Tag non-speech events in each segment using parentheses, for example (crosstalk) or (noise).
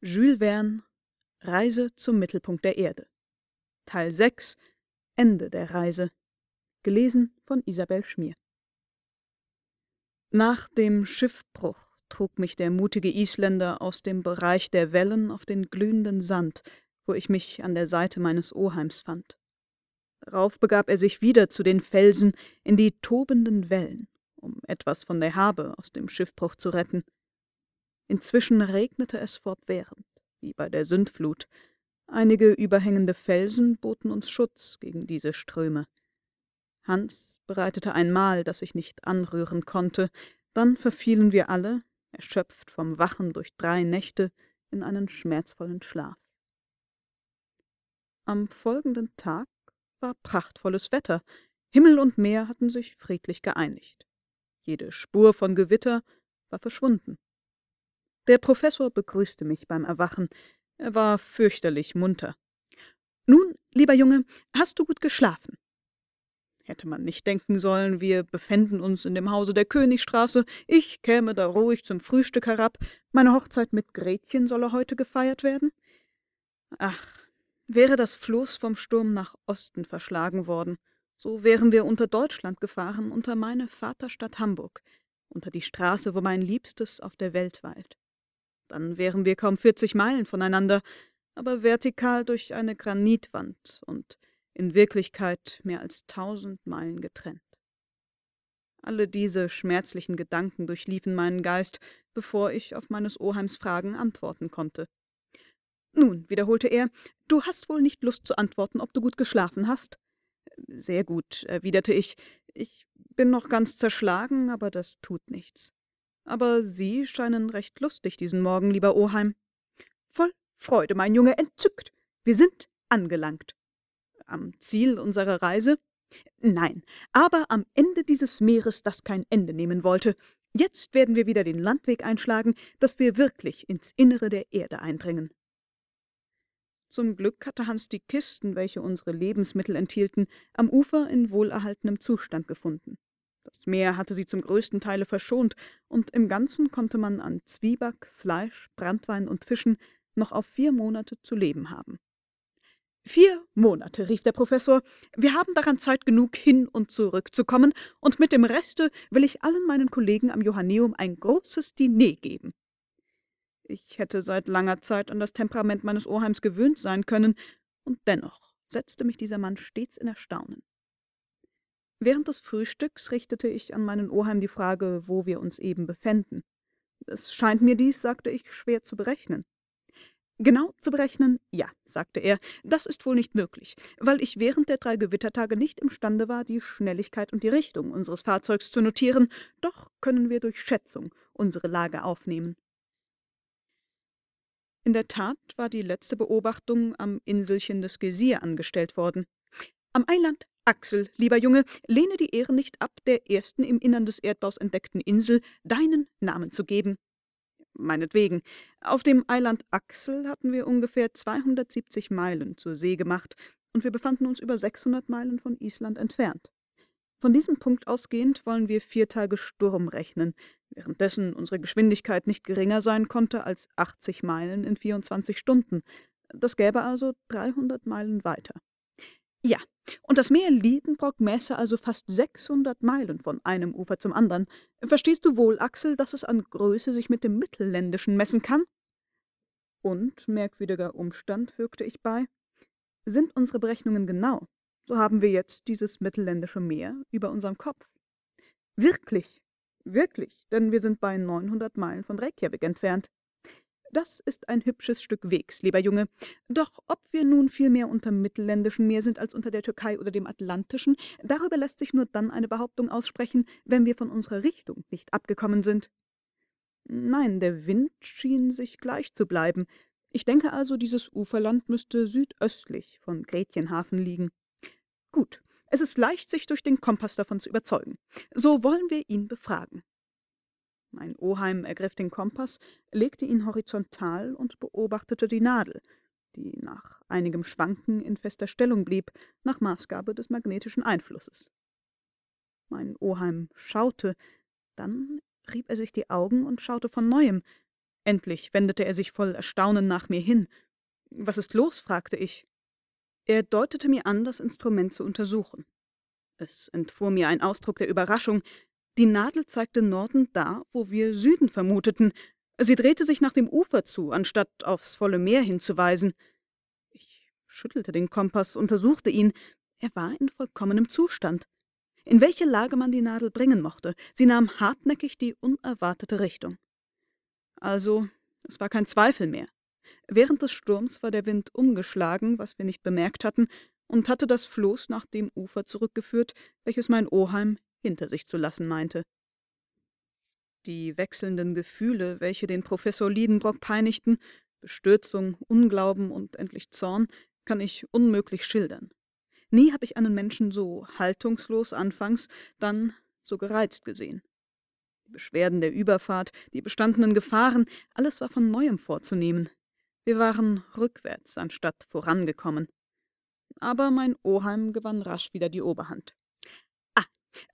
Jules Verne Reise zum Mittelpunkt der Erde Teil 6 Ende der Reise Gelesen von Isabel Schmier Nach dem Schiffbruch trug mich der mutige Isländer aus dem Bereich der Wellen auf den glühenden Sand, wo ich mich an der Seite meines Oheims fand. Darauf begab er sich wieder zu den Felsen in die tobenden Wellen, um etwas von der Habe aus dem Schiffbruch zu retten. Inzwischen regnete es fortwährend, wie bei der Sündflut. Einige überhängende Felsen boten uns Schutz gegen diese Ströme. Hans bereitete ein Mahl, das ich nicht anrühren konnte, dann verfielen wir alle, erschöpft vom Wachen durch drei Nächte, in einen schmerzvollen Schlaf. Am folgenden Tag war prachtvolles Wetter, Himmel und Meer hatten sich friedlich geeinigt. Jede Spur von Gewitter war verschwunden. Der Professor begrüßte mich beim Erwachen. Er war fürchterlich munter. Nun, lieber Junge, hast du gut geschlafen? Hätte man nicht denken sollen, wir befänden uns in dem Hause der Königstraße, ich käme da ruhig zum Frühstück herab, meine Hochzeit mit Gretchen solle heute gefeiert werden? Ach, wäre das Floß vom Sturm nach Osten verschlagen worden, so wären wir unter Deutschland gefahren, unter meine Vaterstadt Hamburg, unter die Straße, wo mein Liebstes auf der Welt weilt. Dann wären wir kaum vierzig Meilen voneinander, aber vertikal durch eine Granitwand und in Wirklichkeit mehr als tausend Meilen getrennt. Alle diese schmerzlichen Gedanken durchliefen meinen Geist, bevor ich auf meines Oheims Fragen antworten konnte. Nun, wiederholte er, du hast wohl nicht Lust zu antworten, ob du gut geschlafen hast? Sehr gut, erwiderte ich. Ich bin noch ganz zerschlagen, aber das tut nichts. Aber Sie scheinen recht lustig diesen Morgen, lieber Oheim. Voll Freude, mein Junge, entzückt. Wir sind angelangt am Ziel unserer Reise? Nein, aber am Ende dieses Meeres, das kein Ende nehmen wollte. Jetzt werden wir wieder den Landweg einschlagen, dass wir wirklich ins Innere der Erde eindringen. Zum Glück hatte Hans die Kisten, welche unsere Lebensmittel enthielten, am Ufer in wohlerhaltenem Zustand gefunden. Das Meer hatte sie zum größten Teile verschont, und im Ganzen konnte man an Zwieback, Fleisch, Brandwein und Fischen noch auf vier Monate zu leben haben. Vier Monate, rief der Professor. Wir haben daran Zeit genug, hin und zurückzukommen, und mit dem Reste will ich allen meinen Kollegen am Johanneum ein großes Diner geben. Ich hätte seit langer Zeit an das Temperament meines Oheims gewöhnt sein können, und dennoch setzte mich dieser Mann stets in Erstaunen. Während des Frühstücks richtete ich an meinen Oheim die Frage, wo wir uns eben befänden. Es scheint mir dies, sagte ich, schwer zu berechnen. Genau zu berechnen, ja, sagte er, das ist wohl nicht möglich, weil ich während der drei Gewittertage nicht imstande war, die Schnelligkeit und die Richtung unseres Fahrzeugs zu notieren, doch können wir durch Schätzung unsere Lage aufnehmen. In der Tat war die letzte Beobachtung am Inselchen des Gesir angestellt worden. Am Eiland Axel, lieber Junge, lehne die Ehre nicht ab, der ersten im Innern des Erdbaus entdeckten Insel deinen Namen zu geben meinetwegen. Auf dem Eiland Axel hatten wir ungefähr 270 Meilen zur See gemacht, und wir befanden uns über 600 Meilen von Island entfernt. Von diesem Punkt ausgehend wollen wir vier Tage Sturm rechnen, währenddessen unsere Geschwindigkeit nicht geringer sein konnte als 80 Meilen in 24 Stunden. Das gäbe also 300 Meilen weiter. Ja, und das Meer Liedenbrock mäße also fast 600 Meilen von einem Ufer zum anderen. Verstehst du wohl, Axel, dass es an Größe sich mit dem Mittelländischen messen kann? Und, merkwürdiger Umstand, fügte ich bei, sind unsere Berechnungen genau, so haben wir jetzt dieses mittelländische Meer über unserem Kopf. Wirklich, wirklich, denn wir sind bei 900 Meilen von Reykjavik entfernt. Das ist ein hübsches Stück Wegs, lieber Junge. Doch ob wir nun viel mehr unterm mittelländischen Meer sind als unter der Türkei oder dem Atlantischen, darüber lässt sich nur dann eine Behauptung aussprechen, wenn wir von unserer Richtung nicht abgekommen sind. Nein, der Wind schien sich gleich zu bleiben. Ich denke also, dieses Uferland müsste südöstlich von Gretchenhafen liegen. Gut, es ist leicht, sich durch den Kompass davon zu überzeugen. So wollen wir ihn befragen. Mein Oheim ergriff den Kompass, legte ihn horizontal und beobachtete die Nadel, die nach einigem Schwanken in fester Stellung blieb, nach Maßgabe des magnetischen Einflusses. Mein Oheim schaute, dann rieb er sich die Augen und schaute von neuem. Endlich wendete er sich voll Erstaunen nach mir hin. Was ist los? fragte ich. Er deutete mir an, das Instrument zu untersuchen. Es entfuhr mir ein Ausdruck der Überraschung. Die Nadel zeigte Norden da, wo wir Süden vermuteten. Sie drehte sich nach dem Ufer zu, anstatt aufs volle Meer hinzuweisen. Ich schüttelte den Kompass, untersuchte ihn. Er war in vollkommenem Zustand. In welche Lage man die Nadel bringen mochte, sie nahm hartnäckig die unerwartete Richtung. Also, es war kein Zweifel mehr. Während des Sturms war der Wind umgeschlagen, was wir nicht bemerkt hatten, und hatte das Floß nach dem Ufer zurückgeführt, welches mein Oheim hinter sich zu lassen meinte. Die wechselnden Gefühle, welche den Professor Liedenbrock peinigten, Bestürzung, Unglauben und endlich Zorn, kann ich unmöglich schildern. Nie habe ich einen Menschen so haltungslos anfangs, dann so gereizt gesehen. Die Beschwerden der Überfahrt, die bestandenen Gefahren, alles war von neuem vorzunehmen. Wir waren rückwärts anstatt vorangekommen. Aber mein Oheim gewann rasch wieder die Oberhand.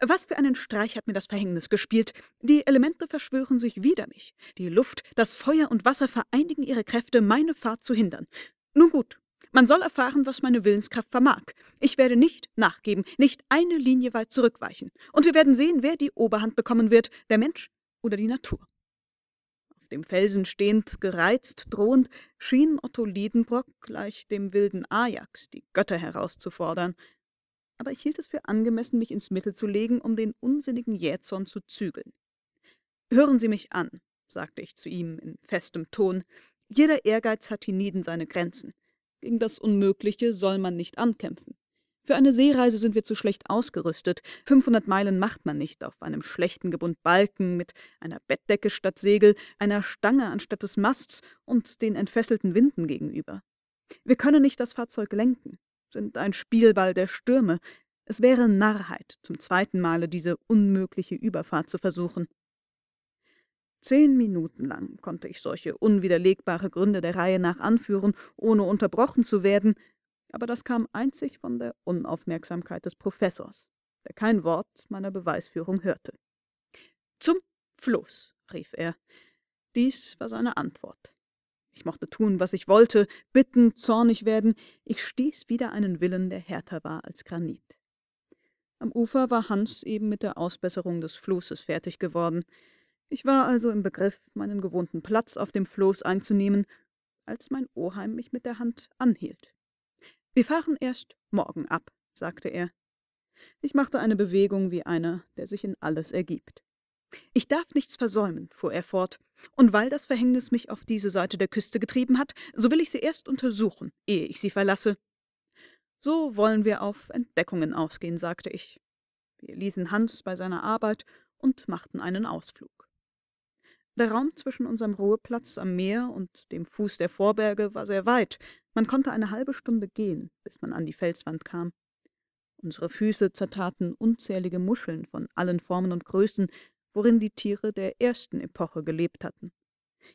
Was für einen Streich hat mir das Verhängnis gespielt. Die Elemente verschwören sich wider mich. Die Luft, das Feuer und Wasser vereinigen ihre Kräfte, meine Fahrt zu hindern. Nun gut, man soll erfahren, was meine Willenskraft vermag. Ich werde nicht nachgeben, nicht eine Linie weit zurückweichen. Und wir werden sehen, wer die Oberhand bekommen wird, der Mensch oder die Natur. Auf dem Felsen stehend, gereizt, drohend, schien Otto Liedenbrock gleich dem wilden Ajax die Götter herauszufordern. Aber ich hielt es für angemessen, mich ins Mittel zu legen, um den unsinnigen Jähzorn zu zügeln. Hören Sie mich an, sagte ich zu ihm in festem Ton. Jeder Ehrgeiz hat hienieden seine Grenzen. Gegen das Unmögliche soll man nicht ankämpfen. Für eine Seereise sind wir zu schlecht ausgerüstet. 500 Meilen macht man nicht auf einem schlechten Gebund Balken mit einer Bettdecke statt Segel, einer Stange anstatt des Masts und den entfesselten Winden gegenüber. Wir können nicht das Fahrzeug lenken, sind ein Spielball der Stürme. Es wäre Narrheit, zum zweiten Male diese unmögliche Überfahrt zu versuchen. Zehn Minuten lang konnte ich solche unwiderlegbare Gründe der Reihe nach anführen, ohne unterbrochen zu werden, aber das kam einzig von der Unaufmerksamkeit des Professors, der kein Wort meiner Beweisführung hörte. Zum Floß, rief er. Dies war seine Antwort. Ich mochte tun, was ich wollte, bitten, zornig werden, ich stieß wieder einen Willen, der härter war als Granit. Am Ufer war Hans eben mit der Ausbesserung des Flusses fertig geworden. Ich war also im Begriff, meinen gewohnten Platz auf dem Floß einzunehmen, als mein Oheim mich mit der Hand anhielt. Wir fahren erst morgen ab, sagte er. Ich machte eine Bewegung wie einer, der sich in alles ergibt. Ich darf nichts versäumen, fuhr er fort, und weil das Verhängnis mich auf diese Seite der Küste getrieben hat, so will ich sie erst untersuchen, ehe ich sie verlasse. So wollen wir auf Entdeckungen ausgehen, sagte ich. Wir ließen Hans bei seiner Arbeit und machten einen Ausflug. Der Raum zwischen unserem Ruheplatz am Meer und dem Fuß der Vorberge war sehr weit. Man konnte eine halbe Stunde gehen, bis man an die Felswand kam. Unsere Füße zertraten unzählige Muscheln von allen Formen und Größen, worin die Tiere der ersten Epoche gelebt hatten.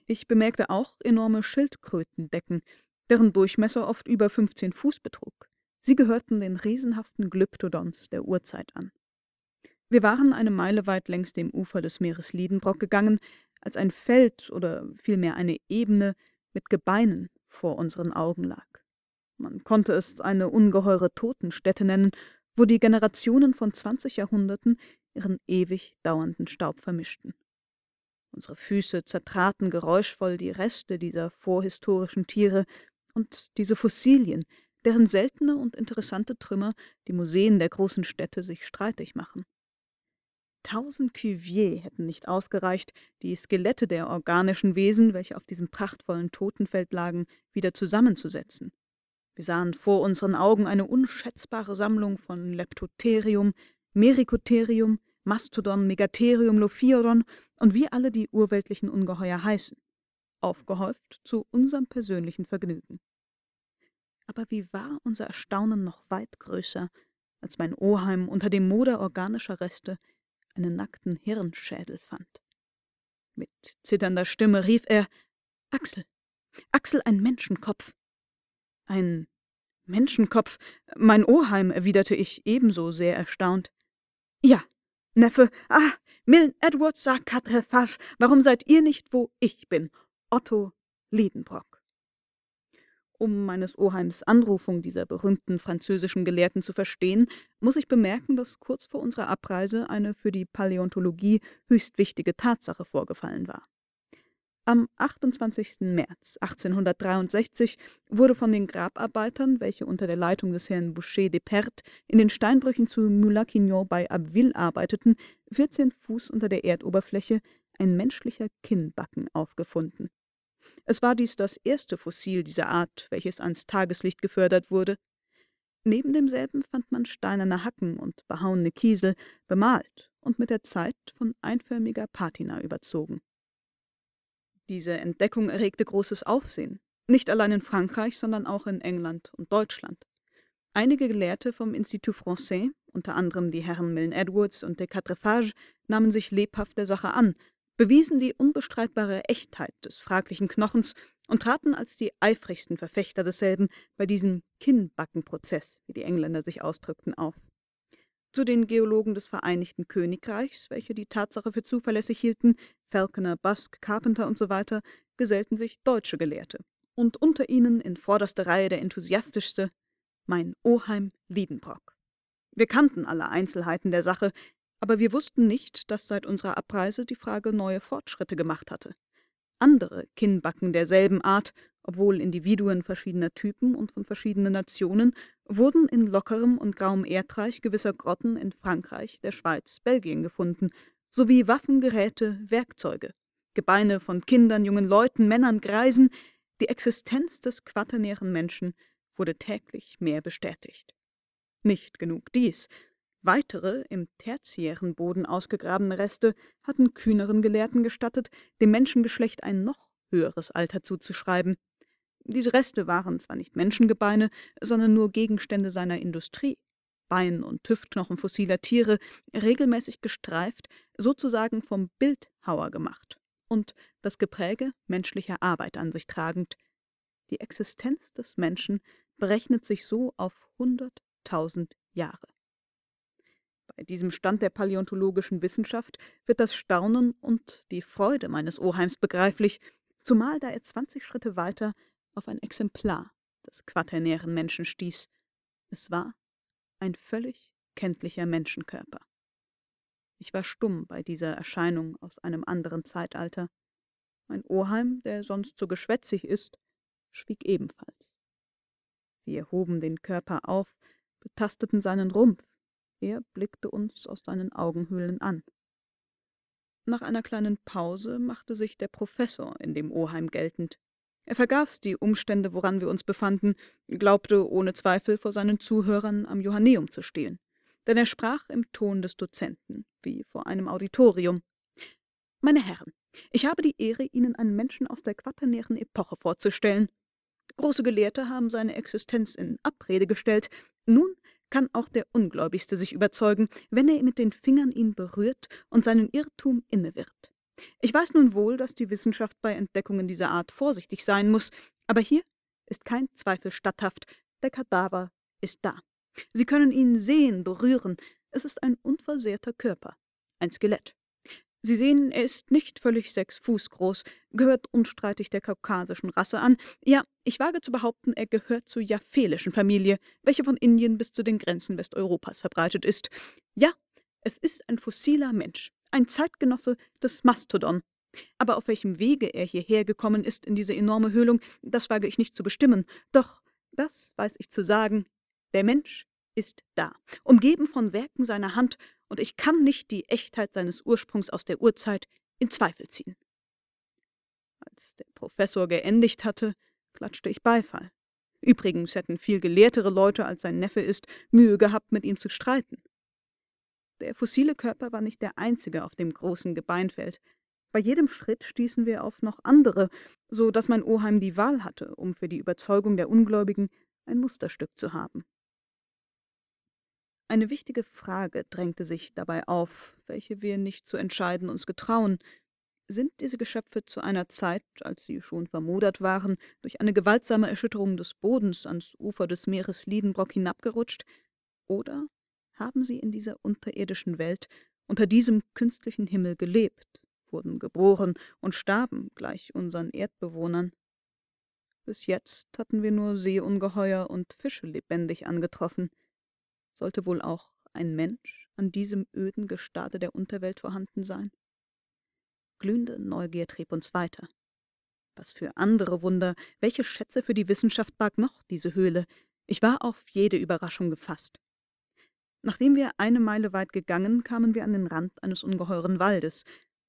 Ich bemerkte auch enorme Schildkrötendecken, deren Durchmesser oft über 15 Fuß betrug. Sie gehörten den riesenhaften Glyptodons der Urzeit an. Wir waren eine Meile weit längs dem Ufer des Meeres Liedenbrock gegangen, als ein Feld oder vielmehr eine Ebene mit Gebeinen vor unseren Augen lag. Man konnte es eine ungeheure Totenstätte nennen, wo die Generationen von zwanzig Jahrhunderten ihren ewig dauernden Staub vermischten. Unsere Füße zertraten geräuschvoll die Reste dieser vorhistorischen Tiere und diese Fossilien, deren seltene und interessante Trümmer die Museen der großen Städte sich streitig machen. Tausend Cuvier hätten nicht ausgereicht, die Skelette der organischen Wesen, welche auf diesem prachtvollen Totenfeld lagen, wieder zusammenzusetzen. Wir sahen vor unseren Augen eine unschätzbare Sammlung von Leptotherium, Mericotherium, Mastodon, Megatherium, Lophiodon und wie alle die urweltlichen Ungeheuer heißen, aufgehäuft zu unserem persönlichen Vergnügen. Aber wie war unser Erstaunen noch weit größer, als mein Oheim unter dem Moder organischer Reste einen nackten Hirnschädel fand. Mit zitternder Stimme rief er Axel. Axel, ein Menschenkopf. Ein Menschenkopf. Mein Oheim, erwiderte ich ebenso sehr erstaunt. Ja, Neffe, ah, Milne Edwards sagt Quatrefache, warum seid ihr nicht, wo ich bin? Otto Liedenbrock. Um meines Oheims Anrufung dieser berühmten französischen Gelehrten zu verstehen, muss ich bemerken, dass kurz vor unserer Abreise eine für die Paläontologie höchst wichtige Tatsache vorgefallen war. Am 28. März 1863 wurde von den Grabarbeitern, welche unter der Leitung des Herrn Boucher de Perth in den Steinbrüchen zu Moulin-Quignon bei Abbeville arbeiteten, 14 Fuß unter der Erdoberfläche ein menschlicher Kinnbacken aufgefunden. Es war dies das erste Fossil dieser Art, welches ans Tageslicht gefördert wurde. Neben demselben fand man steinerne Hacken und behauene Kiesel, bemalt und mit der Zeit von einförmiger Patina überzogen. Diese Entdeckung erregte großes Aufsehen, nicht allein in Frankreich, sondern auch in England und Deutschland. Einige Gelehrte vom Institut Français, unter anderem die Herren Milne Edwards und de Quatrefages, nahmen sich lebhaft der Sache an, bewiesen die unbestreitbare Echtheit des fraglichen Knochens und traten als die eifrigsten Verfechter desselben bei diesem Kinnbackenprozess, wie die Engländer sich ausdrückten, auf. Zu den Geologen des Vereinigten Königreichs, welche die Tatsache für zuverlässig hielten, Falconer, Busk, Carpenter usw., gesellten sich deutsche Gelehrte. Und unter ihnen in vorderster Reihe der enthusiastischste, mein Oheim Liedenbrock. Wir kannten alle Einzelheiten der Sache, aber wir wussten nicht, dass seit unserer Abreise die Frage neue Fortschritte gemacht hatte. Andere Kinnbacken derselben Art, obwohl Individuen verschiedener Typen und von verschiedenen Nationen, wurden in lockerem und grauem Erdreich gewisser Grotten in Frankreich, der Schweiz, Belgien gefunden, sowie Waffen, Geräte, Werkzeuge, Gebeine von Kindern, jungen Leuten, Männern, Greisen, die Existenz des quaternären Menschen wurde täglich mehr bestätigt. Nicht genug dies. Weitere, im tertiären Boden ausgegrabene Reste hatten kühneren Gelehrten gestattet, dem Menschengeschlecht ein noch höheres Alter zuzuschreiben. Diese Reste waren zwar nicht Menschengebeine, sondern nur Gegenstände seiner Industrie. Bein- und Hüftknochen fossiler Tiere, regelmäßig gestreift, sozusagen vom Bildhauer gemacht und das Gepräge menschlicher Arbeit an sich tragend. Die Existenz des Menschen berechnet sich so auf hunderttausend Jahre. Bei diesem Stand der paläontologischen Wissenschaft wird das Staunen und die Freude meines Oheims begreiflich, zumal da er zwanzig Schritte weiter auf ein Exemplar des quaternären Menschen stieß. Es war ein völlig kenntlicher Menschenkörper. Ich war stumm bei dieser Erscheinung aus einem anderen Zeitalter. Mein Oheim, der sonst so geschwätzig ist, schwieg ebenfalls. Wir hoben den Körper auf, betasteten seinen Rumpf, er blickte uns aus seinen Augenhöhlen an. Nach einer kleinen Pause machte sich der Professor in dem Oheim geltend. Er vergaß die Umstände, woran wir uns befanden, glaubte ohne Zweifel vor seinen Zuhörern am Johanneum zu stehen. Denn er sprach im Ton des Dozenten, wie vor einem Auditorium. Meine Herren, ich habe die Ehre, Ihnen einen Menschen aus der quaternären Epoche vorzustellen. Große Gelehrte haben seine Existenz in Abrede gestellt. Nun kann auch der Ungläubigste sich überzeugen, wenn er mit den Fingern ihn berührt und seinen Irrtum inne wird. Ich weiß nun wohl, dass die Wissenschaft bei Entdeckungen dieser Art vorsichtig sein muss, aber hier ist kein Zweifel statthaft. Der Kadaver ist da. Sie können ihn sehen, berühren. Es ist ein unversehrter Körper, ein Skelett. Sie sehen, er ist nicht völlig sechs Fuß groß, gehört unstreitig der kaukasischen Rasse an. Ja, ich wage zu behaupten, er gehört zur japhelischen Familie, welche von Indien bis zu den Grenzen Westeuropas verbreitet ist. Ja, es ist ein fossiler Mensch, ein Zeitgenosse des Mastodon. Aber auf welchem Wege er hierher gekommen ist in diese enorme Höhlung, das wage ich nicht zu bestimmen. Doch das weiß ich zu sagen, der Mensch ist da, umgeben von Werken seiner Hand und ich kann nicht die Echtheit seines Ursprungs aus der Urzeit in Zweifel ziehen. Als der Professor geendigt hatte, klatschte ich Beifall. Übrigens hätten viel gelehrtere Leute, als sein Neffe ist, Mühe gehabt, mit ihm zu streiten. Der fossile Körper war nicht der einzige auf dem großen Gebeinfeld. Bei jedem Schritt stießen wir auf noch andere, so dass mein Oheim die Wahl hatte, um für die Überzeugung der Ungläubigen ein Musterstück zu haben. Eine wichtige Frage drängte sich dabei auf, welche wir nicht zu entscheiden uns getrauen. Sind diese Geschöpfe zu einer Zeit, als sie schon vermodert waren, durch eine gewaltsame Erschütterung des Bodens ans Ufer des Meeres Liedenbrock hinabgerutscht, oder haben sie in dieser unterirdischen Welt unter diesem künstlichen Himmel gelebt, wurden geboren und starben gleich unseren Erdbewohnern. Bis jetzt hatten wir nur Seeungeheuer und Fische lebendig angetroffen. Sollte wohl auch ein Mensch an diesem öden Gestade der Unterwelt vorhanden sein? Glühende Neugier trieb uns weiter. Was für andere Wunder, welche Schätze für die Wissenschaft barg noch diese Höhle? Ich war auf jede Überraschung gefasst. Nachdem wir eine Meile weit gegangen, kamen wir an den Rand eines ungeheuren Waldes.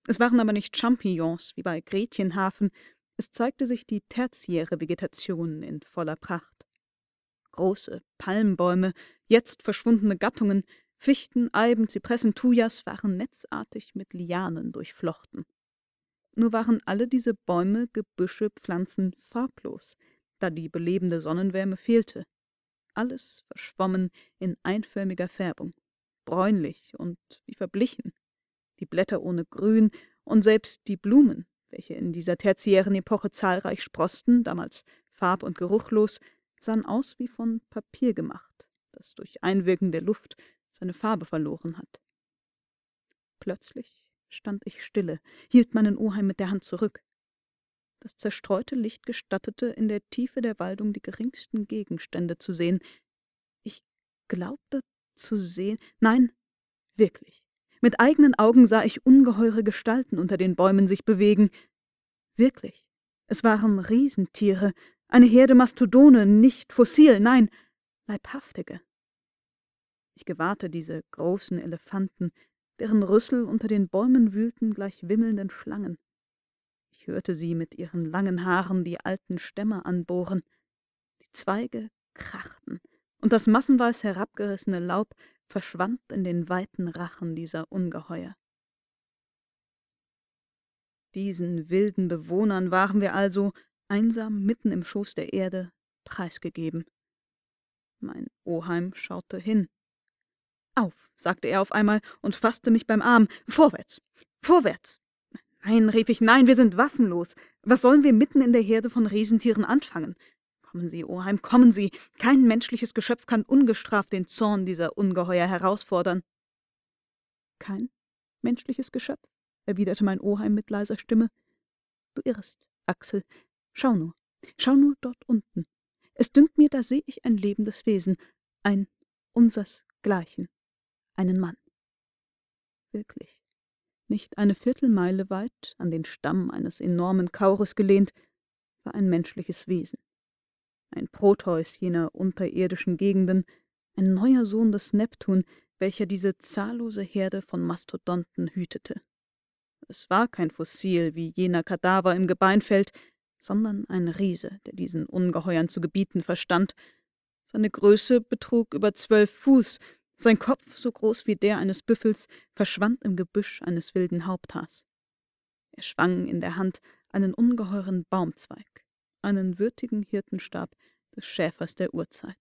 Es waren aber nicht Champignons wie bei Gretchenhafen, es zeigte sich die tertiäre Vegetation in voller Pracht. Große Palmbäume, jetzt verschwundene Gattungen, Fichten, Eiben, Zypressen, Thujas waren netzartig mit Lianen durchflochten. Nur waren alle diese Bäume, Gebüsche, Pflanzen farblos, da die belebende Sonnenwärme fehlte alles verschwommen in einförmiger Färbung, bräunlich und wie verblichen, die Blätter ohne Grün und selbst die Blumen, welche in dieser tertiären Epoche zahlreich sproßten, damals farb- und geruchlos, sahen aus wie von Papier gemacht, das durch Einwirken der Luft seine Farbe verloren hat. Plötzlich stand ich stille, hielt meinen Oheim mit der Hand zurück. Das zerstreute Licht gestattete, in der Tiefe der Waldung die geringsten Gegenstände zu sehen. Ich glaubte zu sehen. Nein, wirklich. Mit eigenen Augen sah ich ungeheure Gestalten unter den Bäumen sich bewegen. Wirklich. Es waren Riesentiere, eine Herde Mastodone, nicht fossil, nein, leibhaftige. Ich gewahrte diese großen Elefanten, deren Rüssel unter den Bäumen wühlten gleich wimmelnden Schlangen. Ich hörte sie mit ihren langen Haaren die alten Stämme anbohren. Die Zweige krachten, und das massenweise herabgerissene Laub verschwand in den weiten Rachen dieser Ungeheuer. Diesen wilden Bewohnern waren wir also, einsam mitten im Schoß der Erde, preisgegeben. Mein Oheim schaute hin. Auf, sagte er auf einmal und fasste mich beim Arm. Vorwärts, vorwärts. Nein, rief ich, nein, wir sind waffenlos. Was sollen wir mitten in der Herde von Riesentieren anfangen? Kommen Sie, Oheim, kommen Sie. Kein menschliches Geschöpf kann ungestraft den Zorn dieser Ungeheuer herausfordern. Kein menschliches Geschöpf? erwiderte mein Oheim mit leiser Stimme. Du irrst, Axel. Schau nur, schau nur dort unten. Es dünkt mir, da sehe ich ein lebendes Wesen, ein unsersgleichen, einen Mann. Wirklich. Nicht eine Viertelmeile weit, an den Stamm eines enormen Kaures gelehnt, war ein menschliches Wesen. Ein Proteus jener unterirdischen Gegenden, ein neuer Sohn des Neptun, welcher diese zahllose Herde von Mastodonten hütete. Es war kein Fossil wie jener Kadaver im Gebeinfeld, sondern ein Riese, der diesen Ungeheuern zu gebieten verstand. Seine Größe betrug über zwölf Fuß, sein Kopf, so groß wie der eines Büffels, verschwand im Gebüsch eines wilden Haupthaars. Er schwang in der Hand einen ungeheuren Baumzweig, einen würdigen Hirtenstab des Schäfers der Urzeit.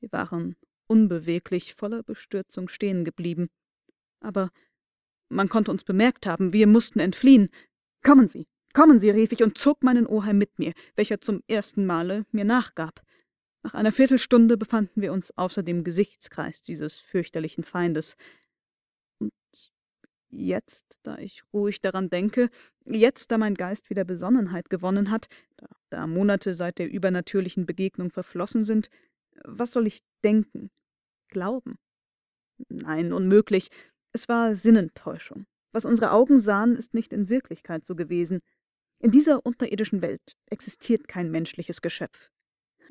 Wir waren unbeweglich, voller Bestürzung stehen geblieben. Aber man konnte uns bemerkt haben, wir mussten entfliehen. Kommen Sie, kommen Sie, rief ich und zog meinen Oheim mit mir, welcher zum ersten Male mir nachgab. Nach einer Viertelstunde befanden wir uns außer dem Gesichtskreis dieses fürchterlichen Feindes. Und jetzt, da ich ruhig daran denke, jetzt, da mein Geist wieder Besonnenheit gewonnen hat, da, da Monate seit der übernatürlichen Begegnung verflossen sind, was soll ich denken? Glauben? Nein, unmöglich. Es war Sinnentäuschung. Was unsere Augen sahen, ist nicht in Wirklichkeit so gewesen. In dieser unterirdischen Welt existiert kein menschliches Geschöpf.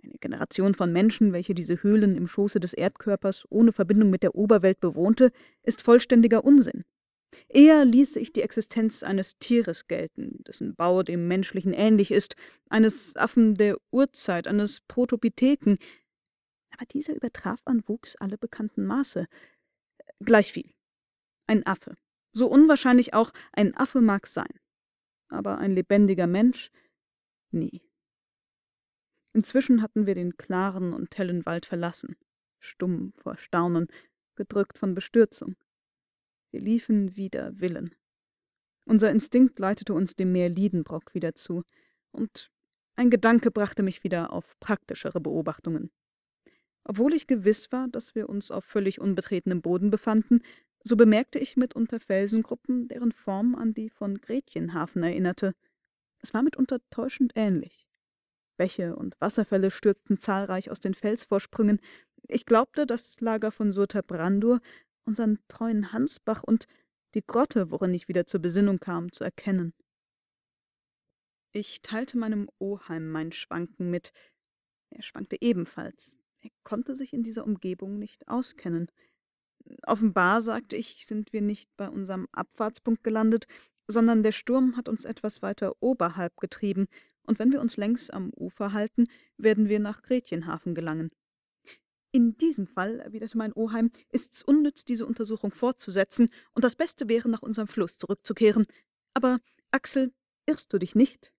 Eine Generation von Menschen, welche diese Höhlen im Schoße des Erdkörpers ohne Verbindung mit der Oberwelt bewohnte, ist vollständiger Unsinn. Eher ließe ich die Existenz eines Tieres gelten, dessen Bau dem menschlichen ähnlich ist, eines Affen der Urzeit, eines Protopitheken. Aber dieser übertraf an Wuchs alle bekannten Maße. Gleichviel. Ein Affe. So unwahrscheinlich auch ein Affe mag sein. Aber ein lebendiger Mensch? Nie. Inzwischen hatten wir den klaren und hellen Wald verlassen, stumm vor Staunen, gedrückt von Bestürzung. Wir liefen wider Willen. Unser Instinkt leitete uns dem Meer Liedenbrock wieder zu, und ein Gedanke brachte mich wieder auf praktischere Beobachtungen. Obwohl ich gewiss war, dass wir uns auf völlig unbetretenem Boden befanden, so bemerkte ich mitunter Felsengruppen, deren Form an die von Gretchenhafen erinnerte. Es war mitunter täuschend ähnlich. Bäche und Wasserfälle stürzten zahlreich aus den Felsvorsprüngen. Ich glaubte, das Lager von Surta Brandur, unseren treuen Hansbach und die Grotte, worin ich wieder zur Besinnung kam, zu erkennen. Ich teilte meinem Oheim mein Schwanken mit. Er schwankte ebenfalls. Er konnte sich in dieser Umgebung nicht auskennen. Offenbar, sagte ich, sind wir nicht bei unserem Abfahrtspunkt gelandet, sondern der Sturm hat uns etwas weiter oberhalb getrieben, und wenn wir uns längs am Ufer halten, werden wir nach Gretchenhafen gelangen. In diesem Fall, erwiderte mein Oheim, ist's unnütz, diese Untersuchung fortzusetzen, und das Beste wäre, nach unserem Fluss zurückzukehren. Aber, Axel, irrst du dich nicht?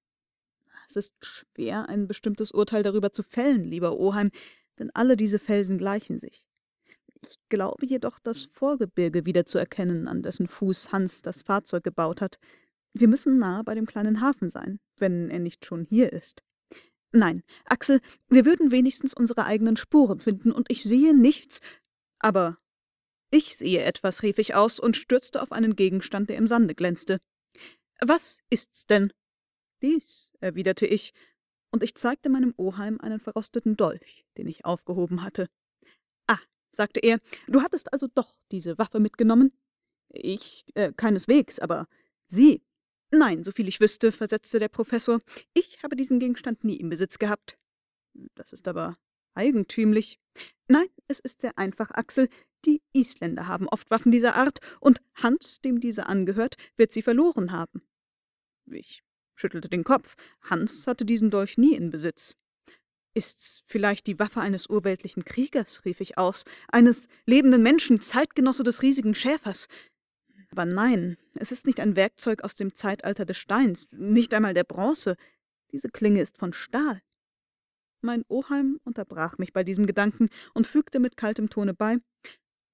Es ist schwer, ein bestimmtes Urteil darüber zu fällen, lieber Oheim, denn alle diese Felsen gleichen sich. Ich glaube jedoch, das Vorgebirge wiederzuerkennen, an dessen Fuß Hans das Fahrzeug gebaut hat. Wir müssen nahe bei dem kleinen Hafen sein, wenn er nicht schon hier ist. Nein, Axel, wir würden wenigstens unsere eigenen Spuren finden, und ich sehe nichts. Aber ich sehe etwas, rief ich aus und stürzte auf einen Gegenstand, der im Sande glänzte. Was ist's denn? Dies, erwiderte ich, und ich zeigte meinem Oheim einen verrosteten Dolch, den ich aufgehoben hatte. Ah, sagte er, du hattest also doch diese Waffe mitgenommen? Ich, äh, keineswegs, aber Sie. Nein, soviel ich wüsste, versetzte der Professor, ich habe diesen Gegenstand nie im Besitz gehabt. Das ist aber eigentümlich. Nein, es ist sehr einfach, Axel. Die Isländer haben oft Waffen dieser Art, und Hans, dem diese angehört, wird sie verloren haben. Ich schüttelte den Kopf. Hans hatte diesen Dolch nie in Besitz. Ist's vielleicht die Waffe eines urweltlichen Kriegers, rief ich aus, eines lebenden Menschen, Zeitgenosse des riesigen Schäfers. Aber nein, es ist nicht ein Werkzeug aus dem Zeitalter des Steins, nicht einmal der Bronze. Diese Klinge ist von Stahl. Mein Oheim unterbrach mich bei diesem Gedanken und fügte mit kaltem Tone bei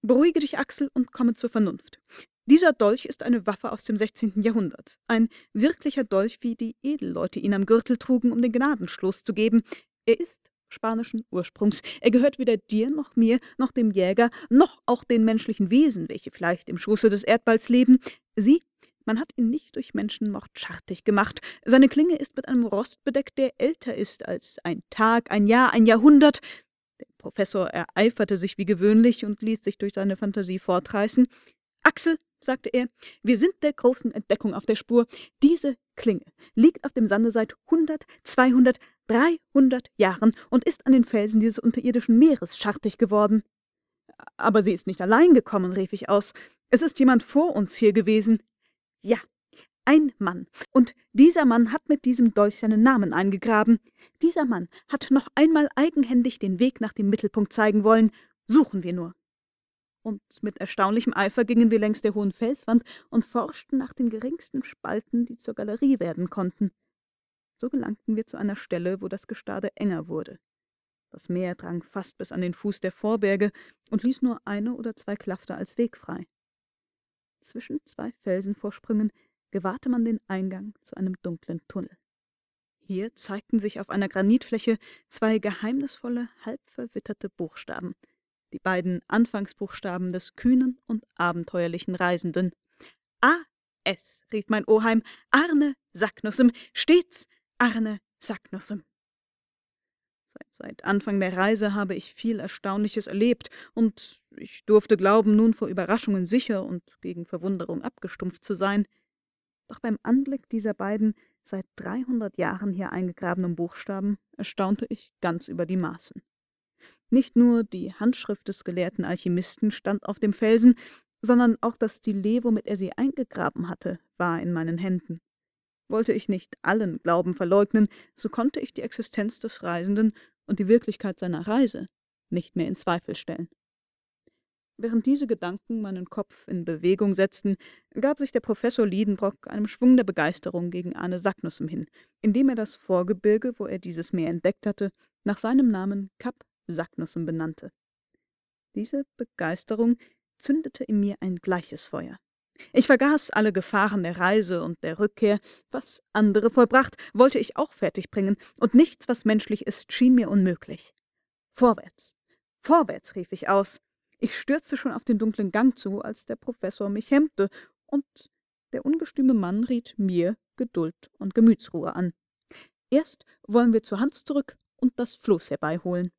Beruhige dich, Axel, und komme zur Vernunft. Dieser Dolch ist eine Waffe aus dem 16. Jahrhundert. Ein wirklicher Dolch, wie die Edelleute ihn am Gürtel trugen, um den Gnadenschluss zu geben. Er ist spanischen Ursprungs. Er gehört weder dir noch mir, noch dem Jäger, noch auch den menschlichen Wesen, welche vielleicht im Schoße des Erdballs leben. Sieh, man hat ihn nicht durch Menschenmord schartig gemacht. Seine Klinge ist mit einem Rost bedeckt, der älter ist als ein Tag, ein Jahr, ein Jahrhundert. Der Professor ereiferte sich wie gewöhnlich und ließ sich durch seine Fantasie fortreißen. Axel, sagte er, wir sind der großen Entdeckung auf der Spur. Diese Klinge liegt auf dem Sande seit hundert, zweihundert, dreihundert Jahren und ist an den Felsen dieses unterirdischen Meeres schartig geworden. Aber sie ist nicht allein gekommen, rief ich aus. Es ist jemand vor uns hier gewesen. Ja, ein Mann. Und dieser Mann hat mit diesem Dolch seinen Namen eingegraben. Dieser Mann hat noch einmal eigenhändig den Weg nach dem Mittelpunkt zeigen wollen. Suchen wir nur und mit erstaunlichem Eifer gingen wir längs der hohen Felswand und forschten nach den geringsten Spalten, die zur Galerie werden konnten. So gelangten wir zu einer Stelle, wo das Gestade enger wurde. Das Meer drang fast bis an den Fuß der Vorberge und ließ nur eine oder zwei Klafter als Weg frei. Zwischen zwei Felsenvorsprüngen gewahrte man den Eingang zu einem dunklen Tunnel. Hier zeigten sich auf einer Granitfläche zwei geheimnisvolle, halb verwitterte Buchstaben – die beiden Anfangsbuchstaben des kühnen und abenteuerlichen Reisenden. A.S., rief mein Oheim, Arne Sacknussem, stets Arne Sacknussem. Seit, Anfang der Reise habe ich viel Erstaunliches erlebt, und ich durfte glauben, nun vor Überraschungen sicher und gegen Verwunderung abgestumpft zu sein. Doch beim Anblick dieser beiden seit dreihundert Jahren hier eingegrabenen Buchstaben erstaunte ich ganz über die Maßen. Nicht nur die Handschrift des gelehrten Alchemisten stand auf dem Felsen, sondern auch das Stilett, womit er sie eingegraben hatte, war in meinen Händen. Wollte ich nicht allen Glauben verleugnen, so konnte ich die Existenz des Reisenden und die Wirklichkeit seiner Reise nicht mehr in Zweifel stellen. Während diese Gedanken meinen Kopf in Bewegung setzten, gab sich der Professor Liedenbrock einem Schwung der Begeisterung gegen Arne Sacknussem hin, indem er das Vorgebirge, wo er dieses Meer entdeckt hatte, nach seinem Namen Kap Sacknussen benannte. Diese Begeisterung zündete in mir ein gleiches Feuer. Ich vergaß alle Gefahren der Reise und der Rückkehr. Was andere vollbracht, wollte ich auch fertigbringen, und nichts, was menschlich ist, schien mir unmöglich. Vorwärts, vorwärts, rief ich aus. Ich stürzte schon auf den dunklen Gang zu, als der Professor mich hemmte, und der ungestüme Mann riet mir Geduld und Gemütsruhe an. Erst wollen wir zu Hans zurück und das Floß herbeiholen.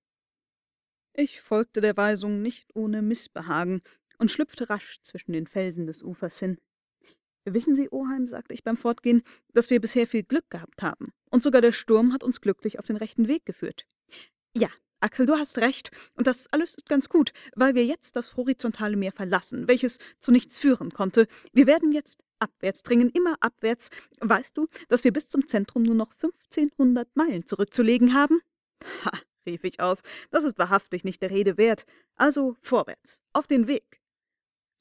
Ich folgte der Weisung nicht ohne Missbehagen und schlüpfte rasch zwischen den Felsen des Ufers hin. Wissen Sie, Oheim, sagte ich beim Fortgehen, dass wir bisher viel Glück gehabt haben, und sogar der Sturm hat uns glücklich auf den rechten Weg geführt. Ja, Axel, du hast recht, und das alles ist ganz gut, weil wir jetzt das horizontale Meer verlassen, welches zu nichts führen konnte. Wir werden jetzt abwärts dringen, immer abwärts. Weißt du, dass wir bis zum Zentrum nur noch 1500 Meilen zurückzulegen haben? Ha, rief ich aus, das ist wahrhaftig nicht der Rede wert. Also vorwärts, auf den Weg.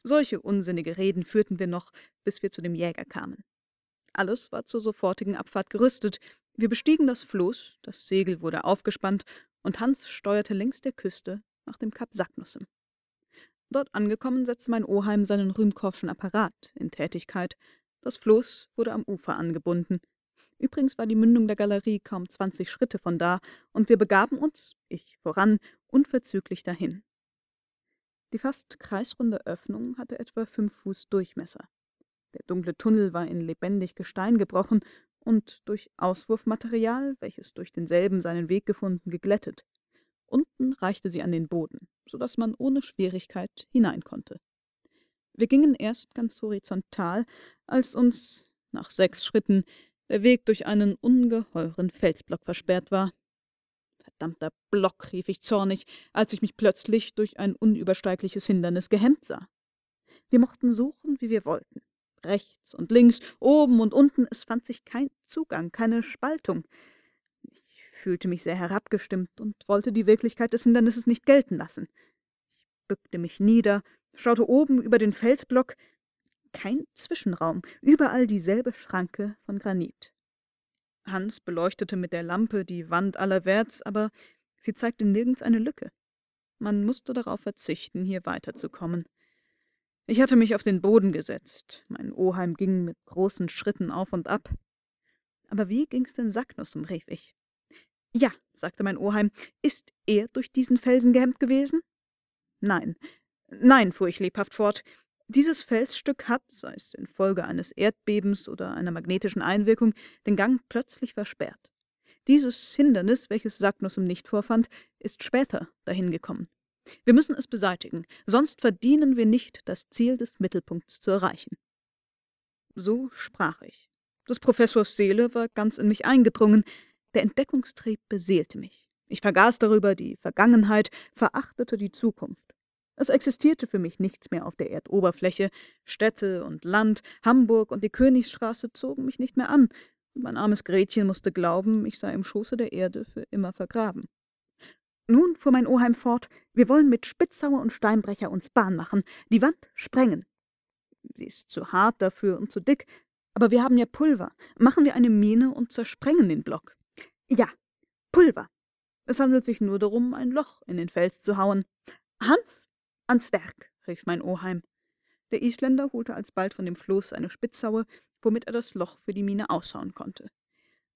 Solche unsinnige Reden führten wir noch, bis wir zu dem Jäger kamen. Alles war zur sofortigen Abfahrt gerüstet. Wir bestiegen das Floß, das Segel wurde aufgespannt, und Hans steuerte längs der Küste nach dem Kap Saknussem. Dort angekommen, setzte mein Oheim seinen Rühmkorffschen Apparat in Tätigkeit. Das Floß wurde am Ufer angebunden. Übrigens war die Mündung der Galerie kaum zwanzig Schritte von da, und wir begaben uns, ich voran, unverzüglich dahin. Die fast kreisrunde Öffnung hatte etwa fünf Fuß Durchmesser. Der dunkle Tunnel war in lebendig Gestein gebrochen und durch Auswurfmaterial, welches durch denselben seinen Weg gefunden, geglättet. Unten reichte sie an den Boden, so dass man ohne Schwierigkeit hinein konnte. Wir gingen erst ganz horizontal, als uns, nach sechs Schritten, der Weg durch einen ungeheuren Felsblock versperrt war. Verdammter Block, rief ich zornig, als ich mich plötzlich durch ein unübersteigliches Hindernis gehemmt sah. Wir mochten suchen, wie wir wollten. Rechts und links, oben und unten, es fand sich kein Zugang, keine Spaltung. Ich fühlte mich sehr herabgestimmt und wollte die Wirklichkeit des Hindernisses nicht gelten lassen. Ich bückte mich nieder, schaute oben über den Felsblock, kein Zwischenraum, überall dieselbe Schranke von Granit. Hans beleuchtete mit der Lampe die Wand allerwärts, aber sie zeigte nirgends eine Lücke. Man musste darauf verzichten, hier weiterzukommen. Ich hatte mich auf den Boden gesetzt. Mein Oheim ging mit großen Schritten auf und ab. Aber wie ging's denn Sacknussem? rief ich. Ja, sagte mein Oheim, ist er durch diesen Felsen gehemmt gewesen? Nein, nein, fuhr ich lebhaft fort. Dieses Felsstück hat, sei es infolge eines Erdbebens oder einer magnetischen Einwirkung, den Gang plötzlich versperrt. Dieses Hindernis, welches Sacknussem nicht vorfand, ist später dahin gekommen. Wir müssen es beseitigen, sonst verdienen wir nicht, das Ziel des Mittelpunkts zu erreichen. So sprach ich. Des Professors Seele war ganz in mich eingedrungen, der Entdeckungstrieb beseelte mich. Ich vergaß darüber die Vergangenheit, verachtete die Zukunft. Es existierte für mich nichts mehr auf der Erdoberfläche. Städte und Land, Hamburg und die Königsstraße zogen mich nicht mehr an, mein armes Gretchen musste glauben, ich sei im Schoße der Erde für immer vergraben. Nun, fuhr mein Oheim fort, wir wollen mit Spitzhauer und Steinbrecher uns Bahn machen, die Wand sprengen. Sie ist zu hart dafür und zu dick, aber wir haben ja Pulver. Machen wir eine Mine und zersprengen den Block. Ja, Pulver. Es handelt sich nur darum, ein Loch in den Fels zu hauen. Hans, Ans Werk, rief mein Oheim. Der Isländer holte alsbald von dem Floß eine Spitzhaue, womit er das Loch für die Mine aushauen konnte.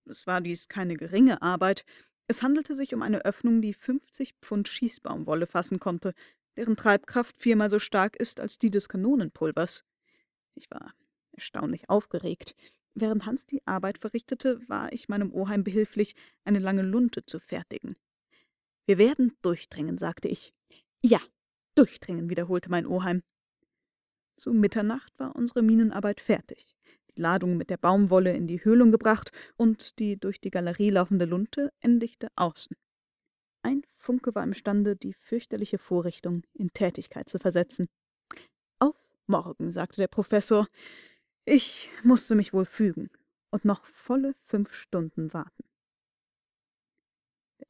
Es war dies keine geringe Arbeit. Es handelte sich um eine Öffnung, die 50 Pfund Schießbaumwolle fassen konnte, deren Treibkraft viermal so stark ist als die des Kanonenpulvers. Ich war erstaunlich aufgeregt. Während Hans die Arbeit verrichtete, war ich meinem Oheim behilflich, eine lange Lunte zu fertigen. Wir werden durchdringen, sagte ich. Ja, Durchdringen, wiederholte mein Oheim. Zu Mitternacht war unsere Minenarbeit fertig, die Ladung mit der Baumwolle in die Höhlung gebracht und die durch die Galerie laufende Lunte endigte außen. Ein Funke war imstande, die fürchterliche Vorrichtung in Tätigkeit zu versetzen. Auf morgen, sagte der Professor. Ich musste mich wohl fügen und noch volle fünf Stunden warten.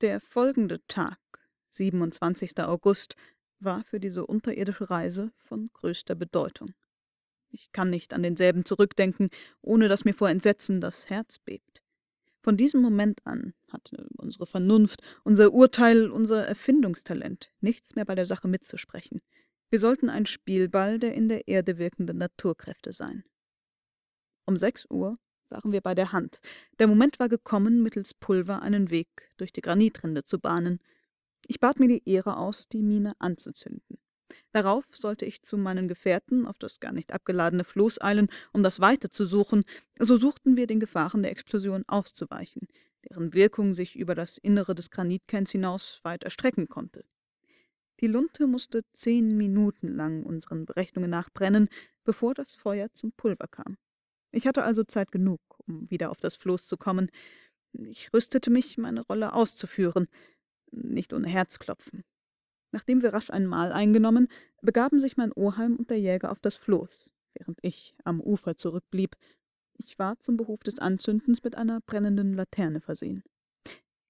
Der folgende Tag, 27. August, war für diese unterirdische Reise von größter Bedeutung. Ich kann nicht an denselben zurückdenken, ohne dass mir vor Entsetzen das Herz bebt. Von diesem Moment an hatte unsere Vernunft, unser Urteil, unser Erfindungstalent nichts mehr bei der Sache mitzusprechen. Wir sollten ein Spielball der in der Erde wirkenden Naturkräfte sein. Um sechs Uhr waren wir bei der Hand. Der Moment war gekommen, mittels Pulver einen Weg durch die Granitrinde zu bahnen. Ich bat mir die Ehre aus, die Mine anzuzünden. Darauf sollte ich zu meinen Gefährten auf das gar nicht abgeladene Floß eilen, um das Weite zu suchen. So suchten wir den Gefahren der Explosion auszuweichen, deren Wirkung sich über das Innere des Granitkerns hinaus weit erstrecken konnte. Die Lunte musste zehn Minuten lang unseren Berechnungen nach brennen, bevor das Feuer zum Pulver kam. Ich hatte also Zeit genug, um wieder auf das Floß zu kommen. Ich rüstete mich, meine Rolle auszuführen, nicht ohne Herzklopfen. Nachdem wir rasch ein Mahl eingenommen, begaben sich mein Oheim und der Jäger auf das Floß, während ich am Ufer zurückblieb. Ich war zum Behuf des Anzündens mit einer brennenden Laterne versehen.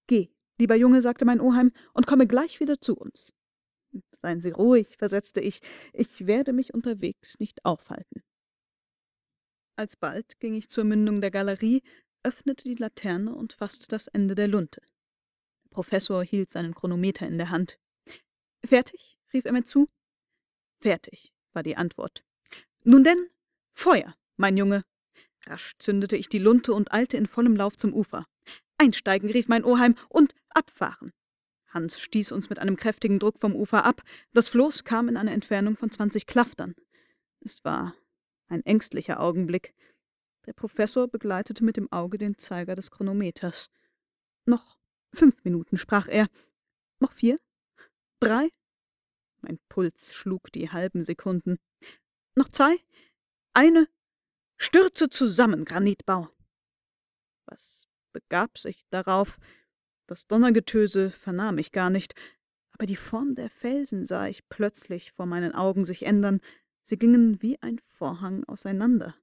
Geh, lieber Junge, sagte mein Oheim, und komme gleich wieder zu uns. Seien Sie ruhig, versetzte ich, ich werde mich unterwegs nicht aufhalten. Alsbald ging ich zur Mündung der Galerie, öffnete die Laterne und fasste das Ende der Lunte. Professor hielt seinen Chronometer in der Hand. Fertig? rief er mir zu. Fertig, war die Antwort. Nun denn, Feuer, mein Junge. Rasch zündete ich die Lunte und eilte in vollem Lauf zum Ufer. Einsteigen, rief mein Oheim, und abfahren. Hans stieß uns mit einem kräftigen Druck vom Ufer ab. Das Floß kam in eine Entfernung von zwanzig Klaftern. Es war ein ängstlicher Augenblick. Der Professor begleitete mit dem Auge den Zeiger des Chronometers. Noch fünf Minuten, sprach er. Noch vier? Drei? Mein Puls schlug die halben Sekunden. Noch zwei? Eine? Stürze zusammen, Granitbau! Was begab sich darauf? Das Donnergetöse vernahm ich gar nicht, aber die Form der Felsen sah ich plötzlich vor meinen Augen sich ändern, sie gingen wie ein Vorhang auseinander.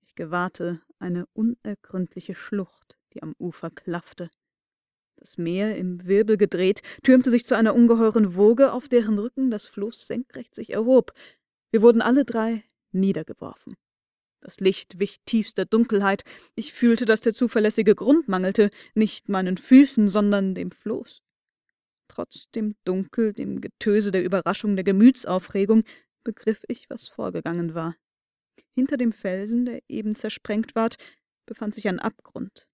Ich gewahrte eine unergründliche Schlucht, die am Ufer klaffte. Das Meer, im Wirbel gedreht, türmte sich zu einer ungeheuren Woge, auf deren Rücken das Floß senkrecht sich erhob. Wir wurden alle drei niedergeworfen. Das Licht wich tiefster Dunkelheit. Ich fühlte, dass der zuverlässige Grund mangelte, nicht meinen Füßen, sondern dem Floß. Trotz dem Dunkel, dem Getöse der Überraschung, der Gemütsaufregung, begriff ich, was vorgegangen war. Hinter dem Felsen, der eben zersprengt ward, befand sich ein Abgrund.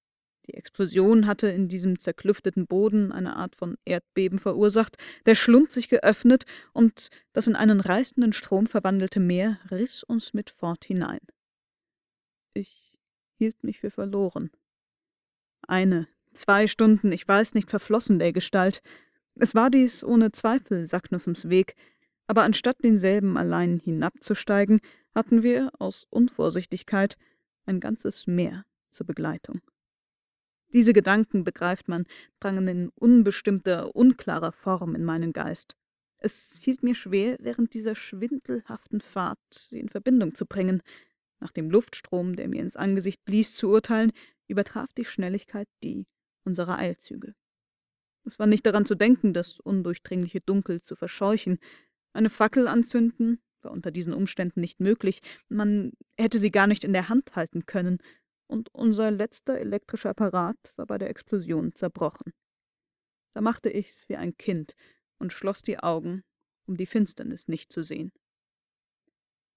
Die Explosion hatte in diesem zerklüfteten Boden eine Art von Erdbeben verursacht, der Schlund sich geöffnet, und das in einen reißenden Strom verwandelte Meer riss uns mit fort hinein. Ich hielt mich für verloren. Eine, zwei Stunden, ich weiß nicht, verflossen der Gestalt. Es war dies ohne Zweifel Sacknussums Weg, aber anstatt denselben allein hinabzusteigen, hatten wir aus Unvorsichtigkeit ein ganzes Meer zur Begleitung. Diese Gedanken, begreift man, drangen in unbestimmter, unklarer Form in meinen Geist. Es hielt mir schwer, während dieser schwindelhaften Fahrt sie in Verbindung zu bringen. Nach dem Luftstrom, der mir ins Angesicht blies, zu urteilen, übertraf die Schnelligkeit die unserer Eilzüge. Es war nicht daran zu denken, das undurchdringliche Dunkel zu verscheuchen. Eine Fackel anzünden war unter diesen Umständen nicht möglich. Man hätte sie gar nicht in der Hand halten können und unser letzter elektrischer Apparat war bei der Explosion zerbrochen. Da machte ich's wie ein Kind und schloss die Augen, um die Finsternis nicht zu sehen.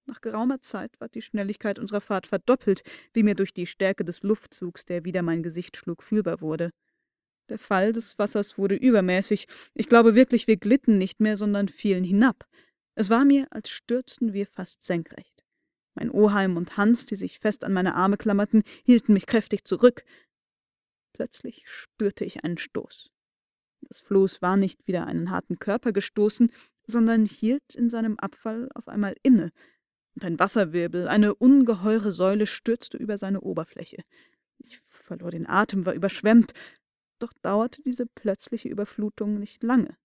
Nach geraumer Zeit war die Schnelligkeit unserer Fahrt verdoppelt, wie mir durch die Stärke des Luftzugs, der wieder mein Gesicht schlug, fühlbar wurde. Der Fall des Wassers wurde übermäßig. Ich glaube wirklich, wir glitten nicht mehr, sondern fielen hinab. Es war mir, als stürzten wir fast senkrecht. Mein Oheim und Hans, die sich fest an meine Arme klammerten, hielten mich kräftig zurück. Plötzlich spürte ich einen Stoß. Das Floß war nicht wieder einen harten Körper gestoßen, sondern hielt in seinem Abfall auf einmal inne, und ein Wasserwirbel, eine ungeheure Säule stürzte über seine Oberfläche. Ich verlor den Atem, war überschwemmt, doch dauerte diese plötzliche Überflutung nicht lange.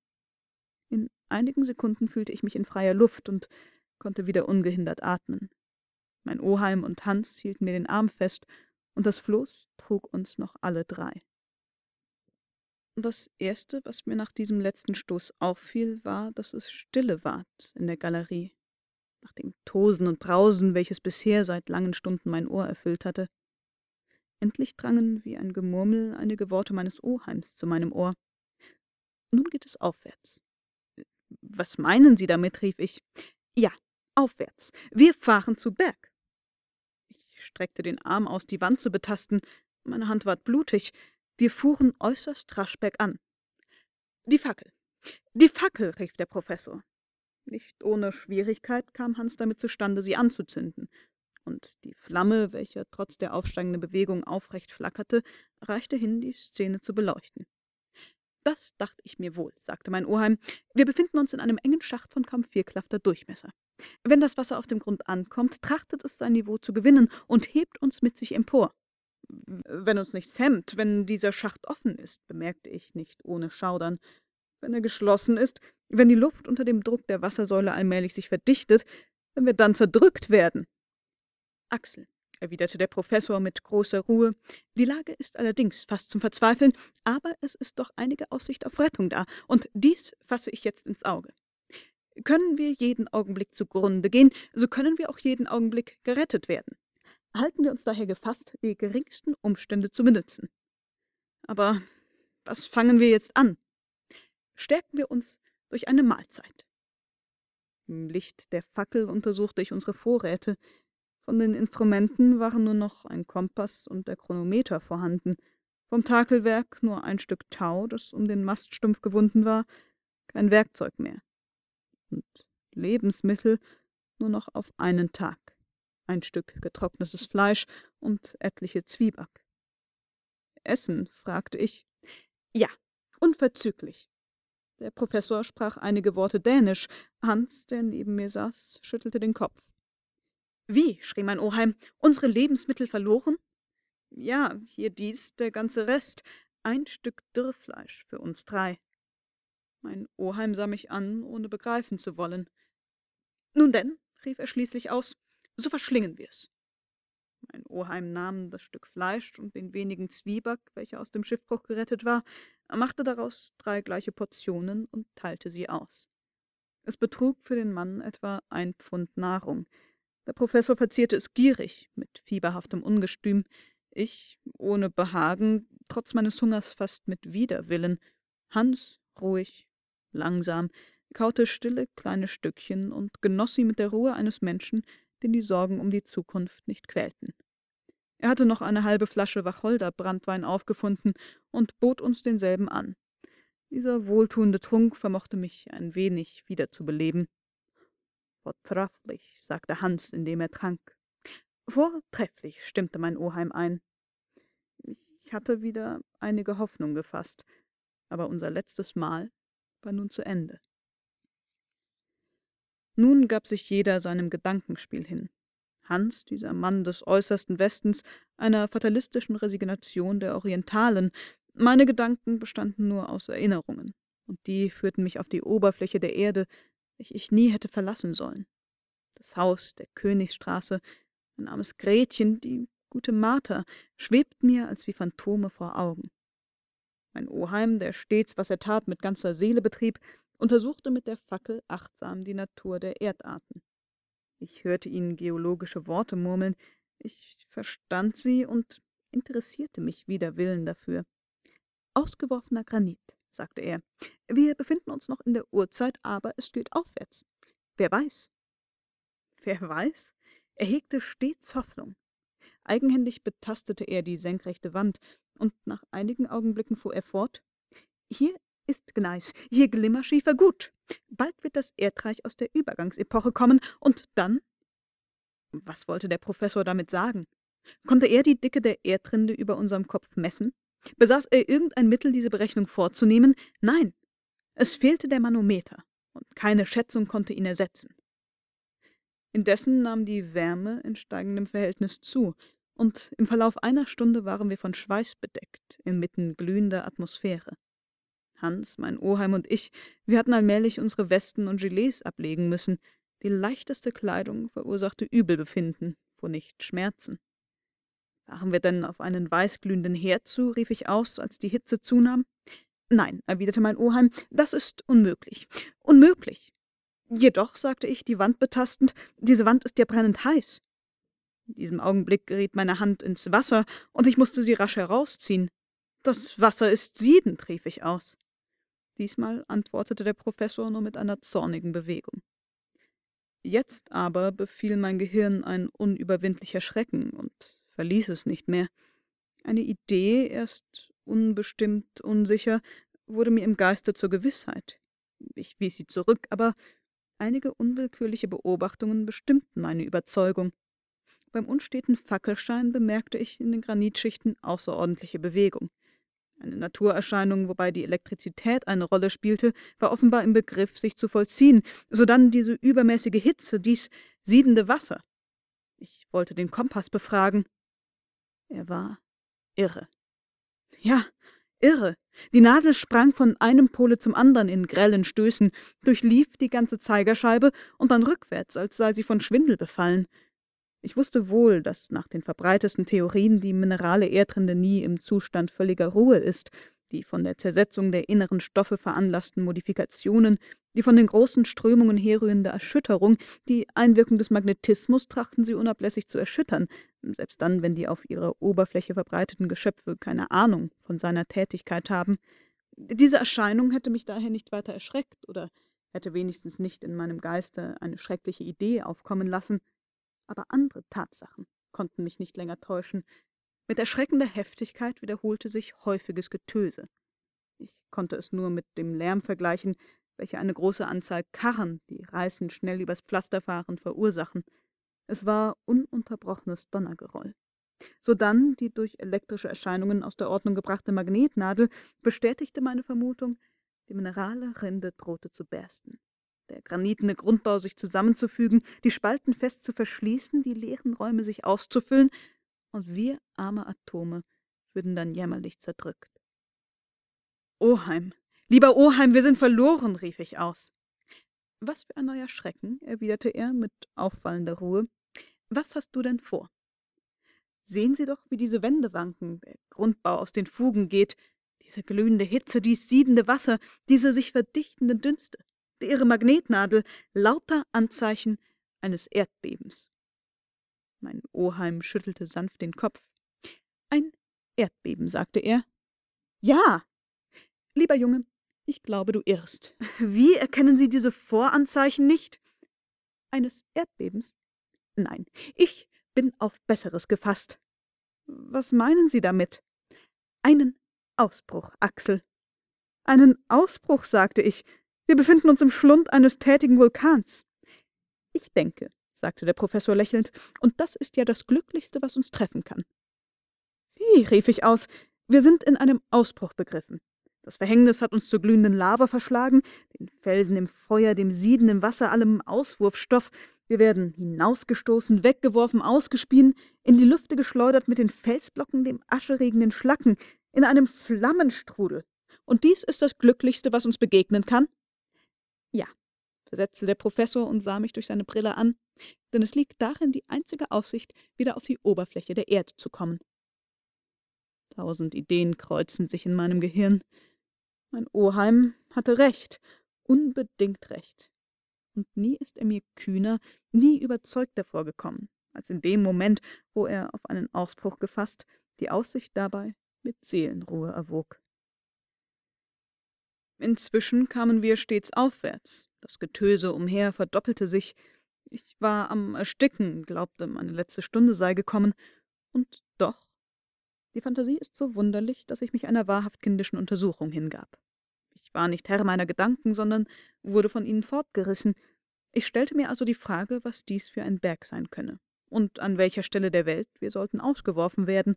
In einigen Sekunden fühlte ich mich in freier Luft und konnte wieder ungehindert atmen. Mein Oheim und Hans hielten mir den Arm fest, und das Floß trug uns noch alle drei. Das Erste, was mir nach diesem letzten Stoß auffiel, war, dass es stille ward in der Galerie, nach dem Tosen und Brausen, welches bisher seit langen Stunden mein Ohr erfüllt hatte. Endlich drangen wie ein Gemurmel einige Worte meines Oheims zu meinem Ohr. Nun geht es aufwärts. Was meinen Sie damit? rief ich. Ja, aufwärts. Wir fahren zu Berg streckte den Arm aus, die Wand zu betasten. Meine Hand ward blutig. Wir fuhren äußerst rasch bergan. Die Fackel. Die Fackel, rief der Professor. Nicht ohne Schwierigkeit kam Hans damit zustande, sie anzuzünden, und die Flamme, welche trotz der aufsteigenden Bewegung aufrecht flackerte, reichte hin, die Szene zu beleuchten. Das dachte ich mir wohl, sagte mein Oheim. Wir befinden uns in einem engen Schacht von kaum vier Klafter Durchmesser. Wenn das Wasser auf dem Grund ankommt, trachtet es sein Niveau zu gewinnen und hebt uns mit sich empor. Wenn uns nichts hemmt, wenn dieser Schacht offen ist, bemerkte ich nicht ohne Schaudern. Wenn er geschlossen ist, wenn die Luft unter dem Druck der Wassersäule allmählich sich verdichtet, wenn wir dann zerdrückt werden. Axel, erwiderte der Professor mit großer Ruhe, die Lage ist allerdings fast zum Verzweifeln, aber es ist doch einige Aussicht auf Rettung da, und dies fasse ich jetzt ins Auge. Können wir jeden Augenblick zugrunde gehen, so können wir auch jeden Augenblick gerettet werden. Halten wir uns daher gefasst, die geringsten Umstände zu benützen. Aber was fangen wir jetzt an? Stärken wir uns durch eine Mahlzeit. Im Licht der Fackel untersuchte ich unsere Vorräte. Von den Instrumenten waren nur noch ein Kompass und der Chronometer vorhanden, vom Takelwerk nur ein Stück Tau, das um den Maststumpf gewunden war, kein Werkzeug mehr. Und Lebensmittel nur noch auf einen Tag. Ein Stück getrocknetes Fleisch und etliche Zwieback. Essen? fragte ich. Ja, unverzüglich. Der Professor sprach einige Worte Dänisch. Hans, der neben mir saß, schüttelte den Kopf. Wie? schrie mein Oheim. Unsere Lebensmittel verloren? Ja, hier dies, der ganze Rest. Ein Stück Dürrfleisch für uns drei. Mein Oheim sah mich an, ohne begreifen zu wollen. Nun denn, rief er schließlich aus, so verschlingen wir's. Mein Oheim nahm das Stück Fleisch und den wenigen Zwieback, welcher aus dem Schiffbruch gerettet war, machte daraus drei gleiche Portionen und teilte sie aus. Es betrug für den Mann etwa ein Pfund Nahrung, der Professor verzehrte es gierig, mit fieberhaftem Ungestüm, ich ohne Behagen, trotz meines Hungers fast mit Widerwillen. Hans ruhig, langsam, kaute stille kleine Stückchen und genoss sie mit der Ruhe eines Menschen, den die Sorgen um die Zukunft nicht quälten. Er hatte noch eine halbe Flasche Wacholder-Brandwein aufgefunden und bot uns denselben an. Dieser wohltuende Trunk vermochte mich ein wenig wiederzubeleben. Vortrefflich, sagte Hans, indem er trank. Vortrefflich, stimmte mein Oheim ein. Ich hatte wieder einige Hoffnung gefasst, aber unser letztes Mahl war nun zu Ende. Nun gab sich jeder seinem Gedankenspiel hin. Hans, dieser Mann des äußersten Westens, einer fatalistischen Resignation der Orientalen. Meine Gedanken bestanden nur aus Erinnerungen, und die führten mich auf die Oberfläche der Erde, welche ich nie hätte verlassen sollen. Das Haus der Königsstraße, mein armes Gretchen, die gute Martha, schwebt mir als wie Phantome vor Augen. Mein Oheim, der stets, was er tat, mit ganzer Seele betrieb, untersuchte mit der Fackel achtsam die Natur der Erdarten. Ich hörte ihn geologische Worte murmeln, ich verstand sie und interessierte mich wider Willen dafür. Ausgeworfener Granit, sagte er. Wir befinden uns noch in der Urzeit, aber es geht aufwärts. Wer weiß? (laughs) Wer weiß? Er hegte stets Hoffnung. Eigenhändig betastete er die senkrechte Wand, und nach einigen Augenblicken fuhr er fort. Hier ist Gneis, hier Glimmerschiefer gut. Bald wird das Erdreich aus der Übergangsepoche kommen, und dann? Was wollte der Professor damit sagen? Konnte er die Dicke der Erdrinde über unserem Kopf messen? Besaß er irgendein Mittel, diese Berechnung vorzunehmen? Nein. Es fehlte der Manometer, und keine Schätzung konnte ihn ersetzen. Indessen nahm die Wärme in steigendem Verhältnis zu, und im Verlauf einer Stunde waren wir von Schweiß bedeckt, inmitten glühender Atmosphäre. Hans, mein Oheim und ich, wir hatten allmählich unsere Westen und Gilets ablegen müssen. Die leichteste Kleidung verursachte Übelbefinden, wo nicht Schmerzen. Waren wir denn auf einen weißglühenden Herd zu, rief ich aus, als die Hitze zunahm. Nein, erwiderte mein Oheim, das ist unmöglich. Unmöglich. Jedoch, sagte ich, die Wand betastend, diese Wand ist ja brennend heiß. In diesem Augenblick geriet meine Hand ins Wasser, und ich musste sie rasch herausziehen. Das Wasser ist siedend, rief ich aus. Diesmal antwortete der Professor nur mit einer zornigen Bewegung. Jetzt aber befiel mein Gehirn ein unüberwindlicher Schrecken und verließ es nicht mehr. Eine Idee, erst unbestimmt, unsicher, wurde mir im Geiste zur Gewissheit. Ich wies sie zurück, aber Einige unwillkürliche Beobachtungen bestimmten meine Überzeugung. Beim unsteten Fackelschein bemerkte ich in den Granitschichten außerordentliche Bewegung. Eine Naturerscheinung, wobei die Elektrizität eine Rolle spielte, war offenbar im Begriff, sich zu vollziehen, sodann diese übermäßige Hitze, dies siedende Wasser. Ich wollte den Kompass befragen. Er war irre. Ja, irre. Die Nadel sprang von einem Pole zum anderen in grellen Stößen, durchlief die ganze Zeigerscheibe und dann rückwärts, als sei sie von Schwindel befallen. Ich wusste wohl, dass nach den verbreitesten Theorien die minerale Erdrinde nie im Zustand völliger Ruhe ist, die von der Zersetzung der inneren Stoffe veranlassten Modifikationen, die von den großen Strömungen herrührende Erschütterung, die Einwirkung des Magnetismus trachten sie unablässig zu erschüttern, selbst dann, wenn die auf ihrer Oberfläche verbreiteten Geschöpfe keine Ahnung von seiner Tätigkeit haben. Diese Erscheinung hätte mich daher nicht weiter erschreckt oder hätte wenigstens nicht in meinem Geiste eine schreckliche Idee aufkommen lassen, aber andere Tatsachen konnten mich nicht länger täuschen. Mit erschreckender Heftigkeit wiederholte sich häufiges Getöse. Ich konnte es nur mit dem Lärm vergleichen, welcher eine große Anzahl Karren, die reißend schnell übers Pflaster fahren, verursachen. Es war ununterbrochenes Donnergeroll. Sodann die durch elektrische Erscheinungen aus der Ordnung gebrachte Magnetnadel bestätigte meine Vermutung, die minerale Rinde drohte zu bersten der granitene Grundbau sich zusammenzufügen, die Spalten fest zu verschließen, die leeren Räume sich auszufüllen, und wir arme Atome würden dann jämmerlich zerdrückt. Oheim, lieber Oheim, wir sind verloren, rief ich aus. Was für ein neuer Schrecken, erwiderte er mit auffallender Ruhe. Was hast du denn vor? Sehen Sie doch, wie diese Wände wanken, der Grundbau aus den Fugen geht, diese glühende Hitze, dies siedende Wasser, diese sich verdichtenden Dünste ihre Magnetnadel lauter Anzeichen eines Erdbebens. Mein Oheim schüttelte sanft den Kopf. Ein Erdbeben, sagte er. Ja. Lieber Junge, ich glaube, du irrst. Wie erkennen Sie diese Voranzeichen nicht? Eines Erdbebens? Nein, ich bin auf Besseres gefasst. Was meinen Sie damit? Einen Ausbruch, Axel. Einen Ausbruch, sagte ich. Wir befinden uns im Schlund eines tätigen Vulkans. Ich denke, sagte der Professor lächelnd, und das ist ja das Glücklichste, was uns treffen kann. Wie, rief ich aus, wir sind in einem Ausbruch begriffen. Das Verhängnis hat uns zur glühenden Lava verschlagen, den Felsen im Feuer, dem siedenden Wasser, allem Auswurfstoff. Wir werden hinausgestoßen, weggeworfen, ausgespien, in die Lüfte geschleudert mit den Felsblocken, dem ascheregen Schlacken, in einem Flammenstrudel. Und dies ist das Glücklichste, was uns begegnen kann? Ja, versetzte der Professor und sah mich durch seine Brille an, denn es liegt darin die einzige Aussicht, wieder auf die Oberfläche der Erde zu kommen. Tausend Ideen kreuzen sich in meinem Gehirn. Mein Oheim hatte recht, unbedingt recht. Und nie ist er mir kühner, nie überzeugter vorgekommen, als in dem Moment, wo er auf einen Ausbruch gefasst, die Aussicht dabei mit Seelenruhe erwog. Inzwischen kamen wir stets aufwärts. Das Getöse umher verdoppelte sich. Ich war am Ersticken, glaubte, meine letzte Stunde sei gekommen. Und doch, die Fantasie ist so wunderlich, dass ich mich einer wahrhaft kindischen Untersuchung hingab. Ich war nicht Herr meiner Gedanken, sondern wurde von ihnen fortgerissen. Ich stellte mir also die Frage, was dies für ein Berg sein könne und an welcher Stelle der Welt wir sollten ausgeworfen werden.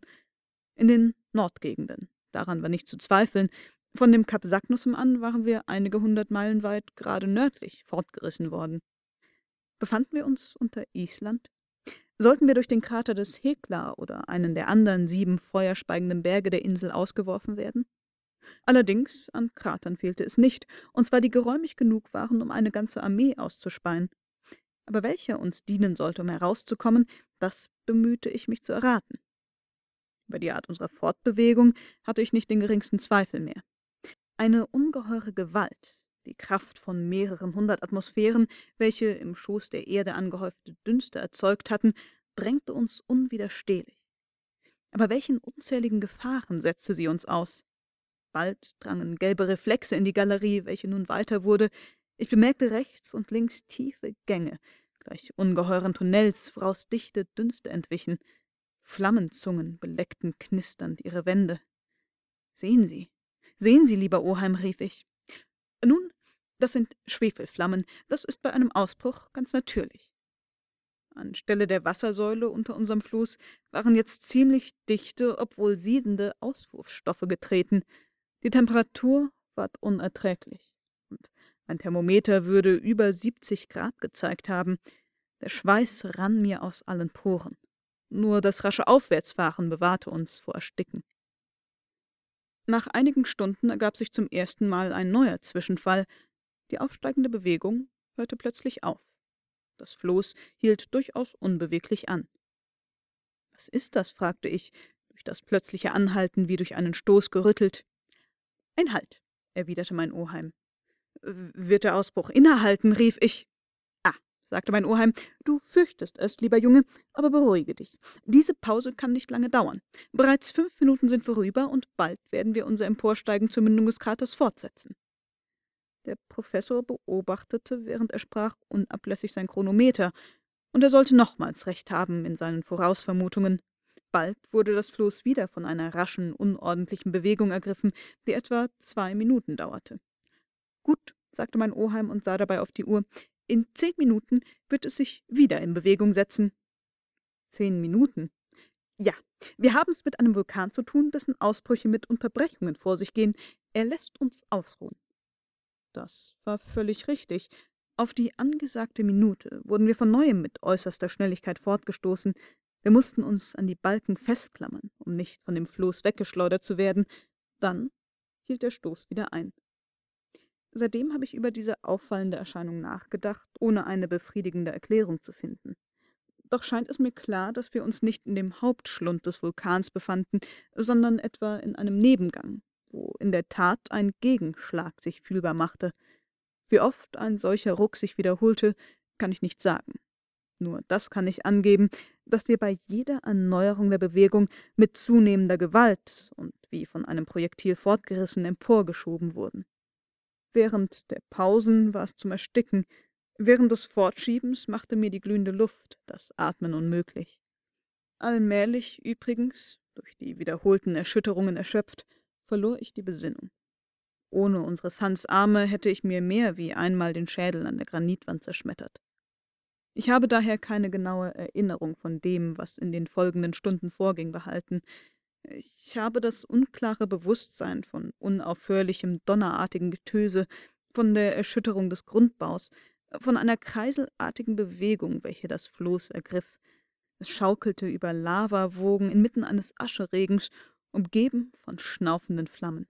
In den Nordgegenden. Daran war nicht zu zweifeln, von dem Kap Saknussem an waren wir einige hundert Meilen weit gerade nördlich fortgerissen worden. Befanden wir uns unter Island? Sollten wir durch den Krater des Hekla oder einen der anderen sieben feuerspeigenden Berge der Insel ausgeworfen werden? Allerdings an Kratern fehlte es nicht, und zwar die geräumig genug waren, um eine ganze Armee auszuspeien. Aber welcher uns dienen sollte, um herauszukommen, das bemühte ich mich zu erraten. Über die Art unserer Fortbewegung hatte ich nicht den geringsten Zweifel mehr. Eine ungeheure Gewalt, die Kraft von mehreren hundert Atmosphären, welche im Schoß der Erde angehäufte Dünste erzeugt hatten, drängte uns unwiderstehlich. Aber welchen unzähligen Gefahren setzte sie uns aus? Bald drangen gelbe Reflexe in die Galerie, welche nun weiter wurde. Ich bemerkte rechts und links tiefe Gänge, gleich ungeheuren Tunnels, woraus dichte Dünste entwichen. Flammenzungen beleckten knisternd ihre Wände. Sehen Sie, Sehen Sie, lieber Oheim, rief ich. Nun Das sind Schwefelflammen. Das ist bei einem Ausbruch ganz natürlich. Anstelle der Wassersäule unter unserem Floß waren jetzt ziemlich dichte, obwohl siedende Auswurfstoffe getreten. Die Temperatur ward unerträglich. Und ein Thermometer würde über 70 Grad gezeigt haben. Der Schweiß rann mir aus allen Poren. Nur das rasche Aufwärtsfahren bewahrte uns vor Ersticken. Nach einigen Stunden ergab sich zum ersten Mal ein neuer Zwischenfall. Die aufsteigende Bewegung hörte plötzlich auf. Das Floß hielt durchaus unbeweglich an. Was ist das? fragte ich, durch das plötzliche Anhalten wie durch einen Stoß gerüttelt. Ein Halt, erwiderte mein Oheim. Wird der Ausbruch innehalten? rief ich. Sagte mein Oheim, du fürchtest es, lieber Junge, aber beruhige dich. Diese Pause kann nicht lange dauern. Bereits fünf Minuten sind vorüber und bald werden wir unser Emporsteigen zur Mündung des Kraters fortsetzen. Der Professor beobachtete, während er sprach, unablässig sein Chronometer, und er sollte nochmals recht haben in seinen Vorausvermutungen. Bald wurde das Floß wieder von einer raschen, unordentlichen Bewegung ergriffen, die etwa zwei Minuten dauerte. Gut, sagte mein Oheim und sah dabei auf die Uhr, in zehn Minuten wird es sich wieder in Bewegung setzen. Zehn Minuten? Ja, wir haben es mit einem Vulkan zu tun, dessen Ausbrüche mit Unterbrechungen vor sich gehen. Er lässt uns ausruhen. Das war völlig richtig. Auf die angesagte Minute wurden wir von neuem mit äußerster Schnelligkeit fortgestoßen. Wir mussten uns an die Balken festklammern, um nicht von dem Floß weggeschleudert zu werden. Dann hielt der Stoß wieder ein. Seitdem habe ich über diese auffallende Erscheinung nachgedacht, ohne eine befriedigende Erklärung zu finden. Doch scheint es mir klar, dass wir uns nicht in dem Hauptschlund des Vulkans befanden, sondern etwa in einem Nebengang, wo in der Tat ein Gegenschlag sich fühlbar machte. Wie oft ein solcher Ruck sich wiederholte, kann ich nicht sagen. Nur das kann ich angeben, dass wir bei jeder Erneuerung der Bewegung mit zunehmender Gewalt und wie von einem Projektil fortgerissen emporgeschoben wurden. Während der Pausen war es zum Ersticken, während des Fortschiebens machte mir die glühende Luft das Atmen unmöglich. Allmählich übrigens, durch die wiederholten Erschütterungen erschöpft, verlor ich die Besinnung. Ohne unseres Hans Arme hätte ich mir mehr wie einmal den Schädel an der Granitwand zerschmettert. Ich habe daher keine genaue Erinnerung von dem, was in den folgenden Stunden vorging, behalten. Ich habe das unklare Bewusstsein von unaufhörlichem, donnerartigen Getöse, von der Erschütterung des Grundbaus, von einer kreiselartigen Bewegung, welche das Floß ergriff. Es schaukelte über Lavawogen inmitten eines Ascheregens umgeben von schnaufenden Flammen.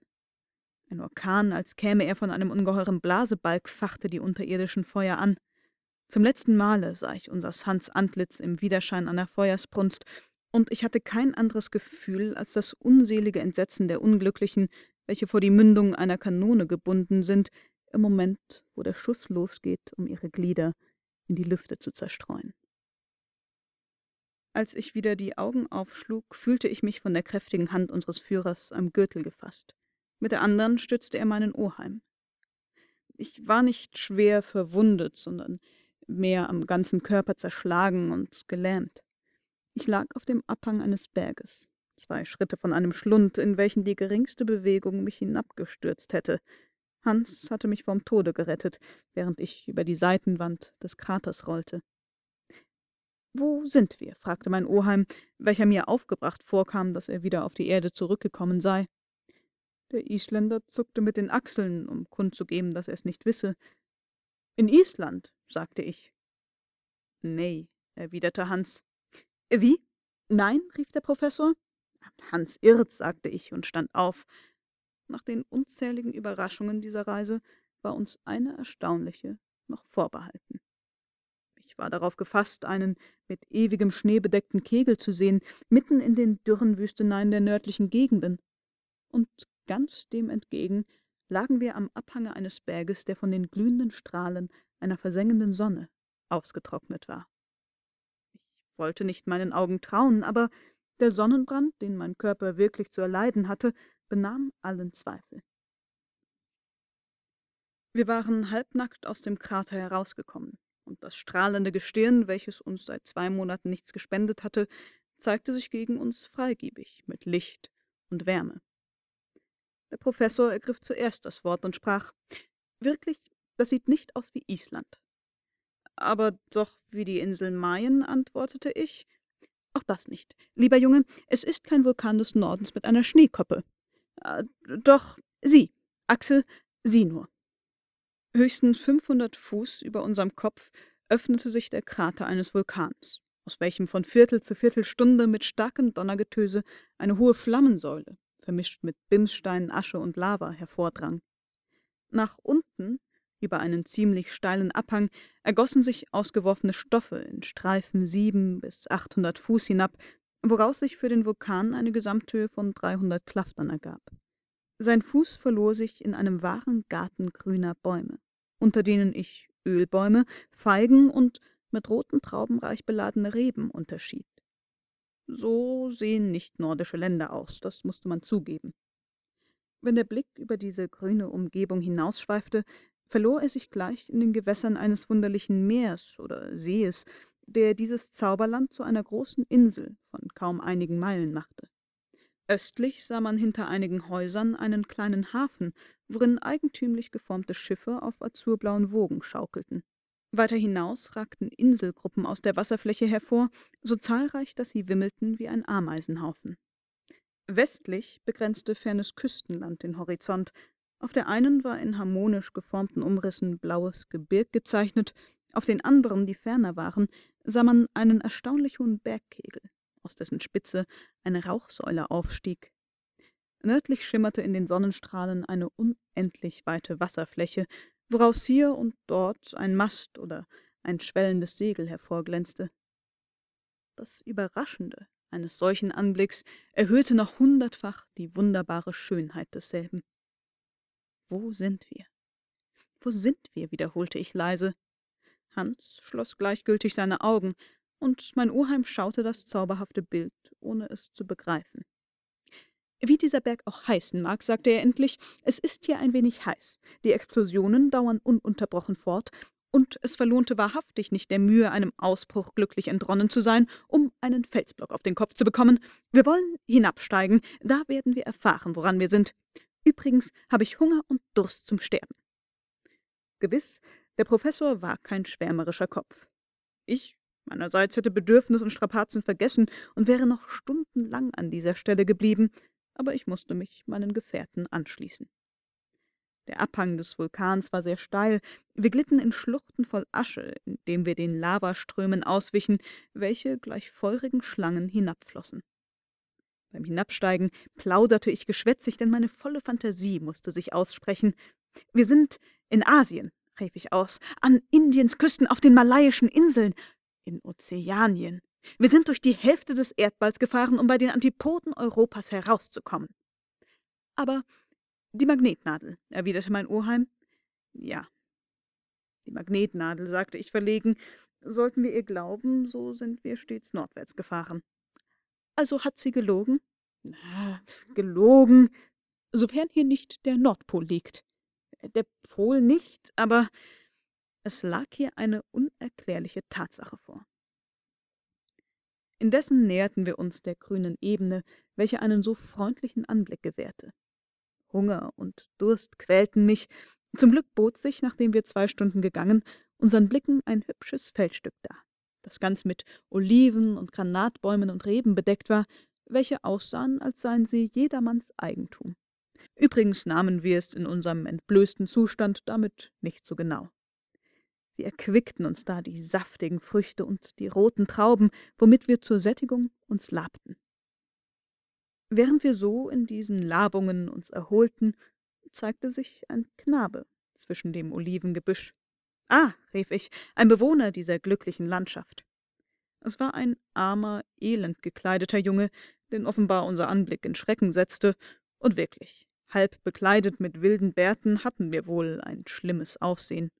Ein Orkan, als käme er von einem ungeheuren Blasebalg, fachte die unterirdischen Feuer an. Zum letzten Male sah ich unser Hans Antlitz im Widerschein einer Feuersbrunst, und ich hatte kein anderes Gefühl als das unselige Entsetzen der Unglücklichen, welche vor die Mündung einer Kanone gebunden sind, im Moment, wo der Schuss losgeht, um ihre Glieder in die Lüfte zu zerstreuen. Als ich wieder die Augen aufschlug, fühlte ich mich von der kräftigen Hand unseres Führers am Gürtel gefasst. Mit der anderen stützte er meinen Oheim. Ich war nicht schwer verwundet, sondern mehr am ganzen Körper zerschlagen und gelähmt. Ich lag auf dem Abhang eines Berges, zwei Schritte von einem Schlund, in welchen die geringste Bewegung mich hinabgestürzt hätte. Hans hatte mich vom Tode gerettet, während ich über die Seitenwand des Kraters rollte. Wo sind wir? fragte mein Oheim, welcher mir aufgebracht vorkam, dass er wieder auf die Erde zurückgekommen sei. Der Isländer zuckte mit den Achseln, um kundzugeben, dass er es nicht wisse. In Island, sagte ich. Nee, erwiderte Hans. Wie? Nein, rief der Professor. Hans irrt, sagte ich und stand auf. Nach den unzähligen Überraschungen dieser Reise war uns eine erstaunliche noch vorbehalten. Ich war darauf gefasst, einen mit ewigem Schnee bedeckten Kegel zu sehen, mitten in den dürren Wüsteneien der nördlichen Gegenden. Und ganz dem entgegen lagen wir am Abhange eines Berges, der von den glühenden Strahlen einer versengenden Sonne ausgetrocknet war. Wollte nicht meinen Augen trauen, aber der Sonnenbrand, den mein Körper wirklich zu erleiden hatte, benahm allen Zweifel. Wir waren halbnackt aus dem Krater herausgekommen und das strahlende Gestirn, welches uns seit zwei Monaten nichts gespendet hatte, zeigte sich gegen uns freigebig mit Licht und Wärme. Der Professor ergriff zuerst das Wort und sprach Wirklich, Das sieht nicht aus wie Island. Aber doch wie die Insel Mayen, antwortete ich. Auch das nicht. Lieber Junge, es ist kein Vulkan des Nordens mit einer Schneekoppe. Äh, doch, sieh, Axel, sieh nur. Höchstens 500 Fuß über unserem Kopf öffnete sich der Krater eines Vulkans, aus welchem von Viertel zu Viertelstunde mit starkem Donnergetöse eine hohe Flammensäule, vermischt mit Bimssteinen, Asche und Lava, hervordrang. Nach unten, über einen ziemlich steilen Abhang, ergossen sich ausgeworfene Stoffe in Streifen sieben bis achthundert Fuß hinab, woraus sich für den Vulkan eine Gesamthöhe von dreihundert Klaftern ergab. Sein Fuß verlor sich in einem wahren Garten grüner Bäume, unter denen ich Ölbäume, Feigen und mit roten Trauben reich beladene Reben unterschied. So sehen nicht nordische Länder aus, das musste man zugeben. Wenn der Blick über diese grüne Umgebung hinausschweifte, verlor er sich gleich in den Gewässern eines wunderlichen Meers oder Sees, der dieses Zauberland zu einer großen Insel von kaum einigen Meilen machte. Östlich sah man hinter einigen Häusern einen kleinen Hafen, worin eigentümlich geformte Schiffe auf azurblauen Wogen schaukelten. Weiter hinaus ragten Inselgruppen aus der Wasserfläche hervor, so zahlreich, dass sie wimmelten wie ein Ameisenhaufen. Westlich begrenzte fernes Küstenland den Horizont. Auf der einen war in harmonisch geformten Umrissen blaues Gebirg gezeichnet, auf den anderen, die ferner waren, sah man einen erstaunlich hohen Bergkegel, aus dessen Spitze eine Rauchsäule aufstieg. Nördlich schimmerte in den Sonnenstrahlen eine unendlich weite Wasserfläche, woraus hier und dort ein Mast oder ein schwellendes Segel hervorglänzte. Das Überraschende eines solchen Anblicks erhöhte noch hundertfach die wunderbare Schönheit desselben. Wo sind wir? Wo sind wir? wiederholte ich leise. Hans schloss gleichgültig seine Augen, und mein Oheim schaute das zauberhafte Bild, ohne es zu begreifen. Wie dieser Berg auch heißen mag, sagte er endlich, es ist hier ein wenig heiß. Die Explosionen dauern ununterbrochen fort, und es verlohnte wahrhaftig nicht der Mühe, einem Ausbruch glücklich entronnen zu sein, um einen Felsblock auf den Kopf zu bekommen. Wir wollen hinabsteigen, da werden wir erfahren, woran wir sind. Übrigens habe ich Hunger und Durst zum Sterben. Gewiss, der Professor war kein schwärmerischer Kopf. Ich Meinerseits hätte Bedürfnis und Strapazen vergessen und wäre noch stundenlang an dieser Stelle geblieben, aber ich musste mich meinen Gefährten anschließen. Der Abhang des Vulkans war sehr steil, wir glitten in Schluchten voll Asche, indem wir den Lavaströmen auswichen, welche gleich feurigen Schlangen hinabflossen. Beim Hinabsteigen plauderte ich geschwätzig, denn meine volle Fantasie musste sich aussprechen. Wir sind in Asien, rief ich aus, an Indiens Küsten auf den malayischen Inseln, in Ozeanien. Wir sind durch die Hälfte des Erdballs gefahren, um bei den Antipoden Europas herauszukommen. Aber die Magnetnadel, erwiderte mein Oheim. Ja, die Magnetnadel, sagte ich verlegen. Sollten wir ihr glauben, so sind wir stets nordwärts gefahren. Also hat sie gelogen? Na, gelogen, sofern hier nicht der Nordpol liegt. Der Pol nicht, aber es lag hier eine unerklärliche Tatsache vor. Indessen näherten wir uns der grünen Ebene, welche einen so freundlichen Anblick gewährte. Hunger und Durst quälten mich. Zum Glück bot sich, nachdem wir zwei Stunden gegangen, unseren Blicken ein hübsches Feldstück dar, das ganz mit Oliven und Granatbäumen und Reben bedeckt war, welche aussahen, als seien sie jedermanns Eigentum. Übrigens nahmen wir es in unserem entblößten Zustand damit nicht so genau. Wie erquickten uns da die saftigen Früchte und die roten Trauben, womit wir zur Sättigung uns labten. Während wir so in diesen Labungen uns erholten, zeigte sich ein Knabe zwischen dem Olivengebüsch. Ah, rief ich, ein Bewohner dieser glücklichen Landschaft. Es war ein armer, elend gekleideter Junge, den offenbar unser Anblick in Schrecken setzte, und wirklich, halb bekleidet mit wilden Bärten hatten wir wohl ein schlimmes Aussehen.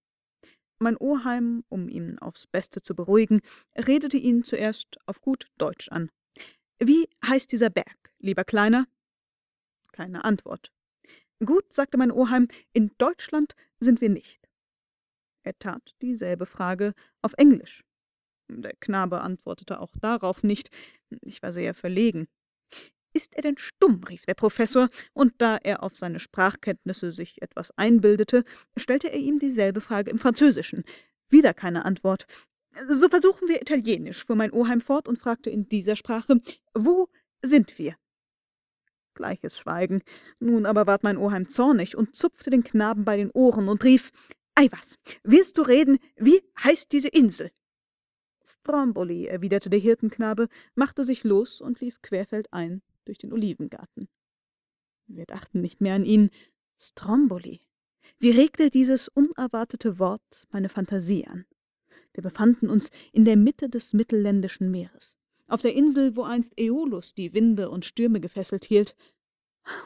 Mein Oheim, um ihn aufs Beste zu beruhigen, redete ihn zuerst auf gut Deutsch an. Wie heißt dieser Berg, lieber Kleiner? Keine Antwort. Gut, sagte mein Oheim, in Deutschland sind wir nicht. Er tat dieselbe Frage auf Englisch. Der Knabe antwortete auch darauf nicht. Ich war sehr verlegen. Ist er denn stumm? rief der Professor, und da er auf seine Sprachkenntnisse sich etwas einbildete, stellte er ihm dieselbe Frage im Französischen. Wieder keine Antwort. So versuchen wir Italienisch, fuhr mein Oheim fort und fragte in dieser Sprache, wo sind wir? Gleiches Schweigen. Nun aber ward mein Oheim zornig und zupfte den Knaben bei den Ohren und rief, Ei was, wirst du reden, wie heißt diese Insel? Stromboli, erwiderte der Hirtenknabe, machte sich los und lief querfeldein durch den Olivengarten. Wir dachten nicht mehr an ihn. Stromboli. Wie regte dieses unerwartete Wort meine Fantasie an? Wir befanden uns in der Mitte des mittelländischen Meeres, auf der Insel, wo einst Äolus die Winde und Stürme gefesselt hielt.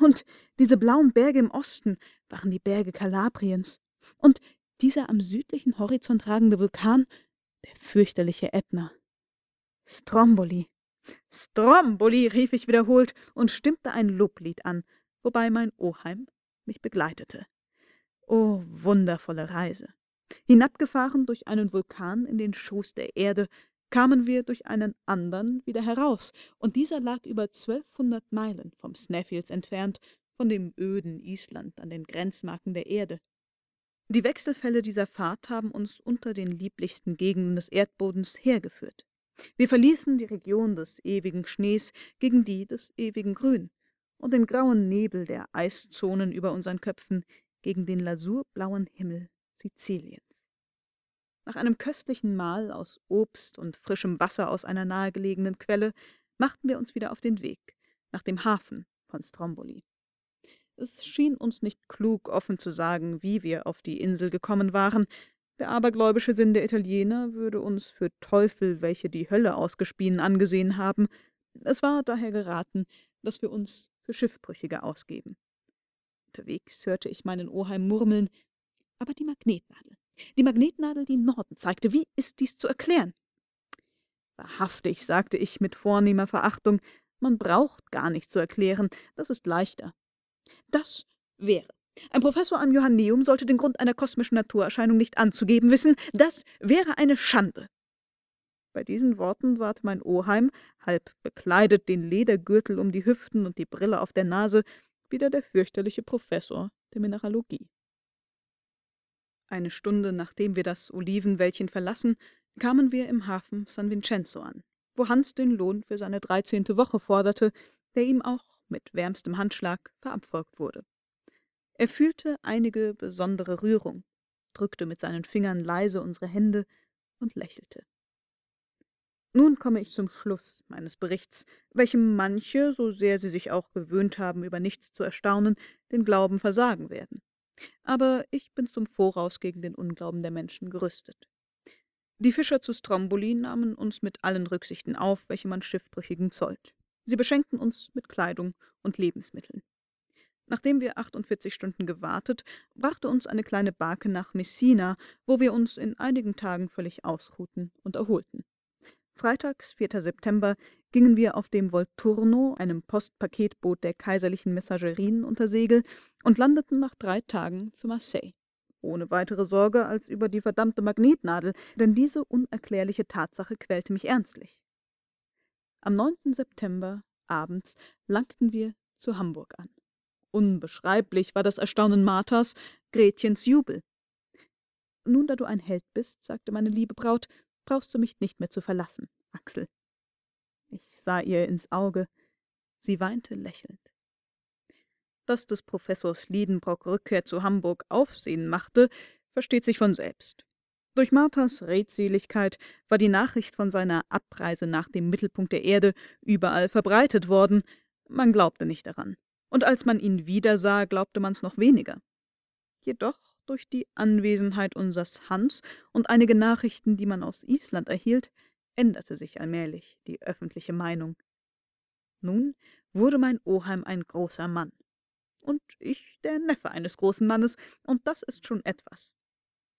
Und diese blauen Berge im Osten waren die Berge Kalabriens. Und dieser am südlichen Horizont ragende Vulkan, der fürchterliche Ätna. Stromboli. Stromboli, rief ich wiederholt und stimmte ein Loblied an, wobei mein Oheim mich begleitete. O wundervolle Reise! Hinabgefahren durch einen Vulkan in den Schoß der Erde, kamen wir durch einen andern wieder heraus, und dieser lag über zwölfhundert Meilen vom Snæfjells entfernt, von dem öden Island an den Grenzmarken der Erde. Die Wechselfälle dieser Fahrt haben uns unter den lieblichsten Gegenden des Erdbodens hergeführt. Wir verließen die Region des ewigen Schnees gegen die des ewigen Grün und den grauen Nebel der Eiszonen über unseren Köpfen gegen den lasurblauen Himmel Siziliens. Nach einem köstlichen Mahl aus Obst und frischem Wasser aus einer nahegelegenen Quelle machten wir uns wieder auf den Weg nach dem Hafen von Stromboli. Es schien uns nicht klug, offen zu sagen, wie wir auf die Insel gekommen waren, der abergläubische Sinn der Italiener würde uns für Teufel, welche die Hölle ausgespien, angesehen haben. Es war daher geraten, dass wir uns für Schiffbrüchige ausgeben. Unterwegs hörte ich meinen Oheim murmeln, aber die Magnetnadel, die Magnetnadel, die Norden zeigte, wie ist dies zu erklären? Wahrhaftig, sagte ich mit vornehmer Verachtung, man braucht gar nicht zu erklären, das ist leichter. Das wäre ein Professor am Johanneum sollte den Grund einer kosmischen Naturerscheinung nicht anzugeben wissen. Das wäre eine Schande. Bei diesen Worten ward mein Oheim, halb bekleidet, den Ledergürtel um die Hüften und die Brille auf der Nase, wieder der fürchterliche Professor der Mineralogie. Eine Stunde nachdem wir das Olivenwäldchen verlassen, kamen wir im Hafen San Vincenzo an, wo Hans den Lohn für seine dreizehnte Woche forderte, der ihm auch mit wärmstem Handschlag verabfolgt wurde. Er fühlte einige besondere Rührung, drückte mit seinen Fingern leise unsere Hände und lächelte. Nun komme ich zum Schluss meines Berichts, welchem manche, so sehr sie sich auch gewöhnt haben, über nichts zu erstaunen, den Glauben versagen werden. Aber ich bin zum Voraus gegen den Unglauben der Menschen gerüstet. Die Fischer zu Stromboli nahmen uns mit allen Rücksichten auf, welche man Schiffbrüchigen zollt. Sie beschenkten uns mit Kleidung und Lebensmitteln. Nachdem wir 48 Stunden gewartet, brachte uns eine kleine Barke nach Messina, wo wir uns in einigen Tagen völlig ausruhten und erholten. Freitags, 4. September, gingen wir auf dem Volturno, einem Postpaketboot der kaiserlichen Messagerien, unter Segel und landeten nach drei Tagen zu Marseille. Ohne weitere Sorge als über die verdammte Magnetnadel, denn diese unerklärliche Tatsache quälte mich ernstlich. Am 9. September abends langten wir zu Hamburg an. Unbeschreiblich war das Erstaunen Marthas, Gretchens Jubel. Nun, da du ein Held bist, sagte meine liebe Braut, brauchst du mich nicht mehr zu verlassen, Axel. Ich sah ihr ins Auge. Sie weinte lächelnd. Dass des Professors Liedenbrock Rückkehr zu Hamburg Aufsehen machte, versteht sich von selbst. Durch Marthas Redseligkeit war die Nachricht von seiner Abreise nach dem Mittelpunkt der Erde überall verbreitet worden. Man glaubte nicht daran und als man ihn wiedersah, glaubte man's noch weniger. Jedoch durch die Anwesenheit unsers Hans und einige Nachrichten, die man aus Island erhielt, änderte sich allmählich die öffentliche Meinung. Nun wurde mein Oheim ein großer Mann. Und ich der Neffe eines großen Mannes, und das ist schon etwas.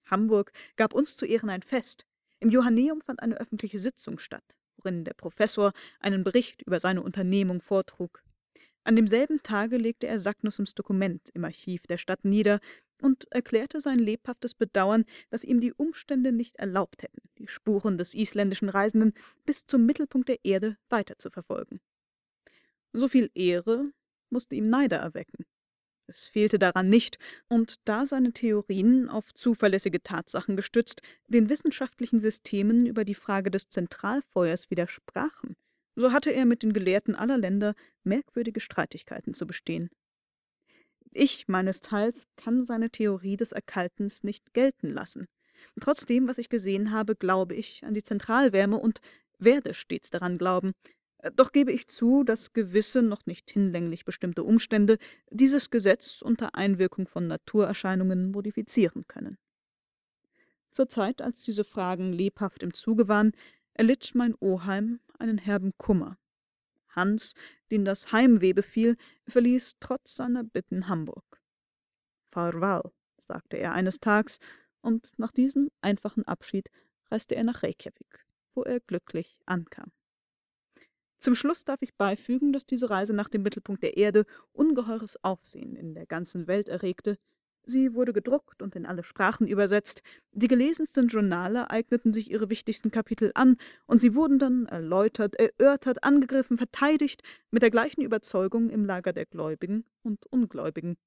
Hamburg gab uns zu Ehren ein Fest. Im Johanneum fand eine öffentliche Sitzung statt, worin der Professor einen Bericht über seine Unternehmung vortrug. An demselben Tage legte er Sacknussums Dokument im Archiv der Stadt nieder und erklärte sein lebhaftes Bedauern, dass ihm die Umstände nicht erlaubt hätten, die Spuren des isländischen Reisenden bis zum Mittelpunkt der Erde weiterzuverfolgen. So viel Ehre musste ihm Neider erwecken. Es fehlte daran nicht, und da seine Theorien, auf zuverlässige Tatsachen gestützt, den wissenschaftlichen Systemen über die Frage des Zentralfeuers widersprachen, so hatte er mit den Gelehrten aller Länder merkwürdige Streitigkeiten zu bestehen. Ich meines Teils kann seine Theorie des Erkaltens nicht gelten lassen. Trotzdem, was ich gesehen habe, glaube ich an die Zentralwärme und werde stets daran glauben, doch gebe ich zu, dass gewisse, noch nicht hinlänglich bestimmte Umstände dieses Gesetz unter Einwirkung von Naturerscheinungen modifizieren können. Zur Zeit, als diese Fragen lebhaft im Zuge waren, erlitt mein Oheim einen herben Kummer. Hans, den das Heimweh befiel, verließ trotz seiner Bitten Hamburg. Farewell, sagte er eines Tags, und nach diesem einfachen Abschied reiste er nach Reykjavik, wo er glücklich ankam. Zum Schluss darf ich beifügen, dass diese Reise nach dem Mittelpunkt der Erde ungeheures Aufsehen in der ganzen Welt erregte. Sie wurde gedruckt und in alle Sprachen übersetzt, die gelesensten Journale eigneten sich ihre wichtigsten Kapitel an, und sie wurden dann erläutert, erörtert, angegriffen, verteidigt, mit der gleichen Überzeugung im Lager der Gläubigen und Ungläubigen.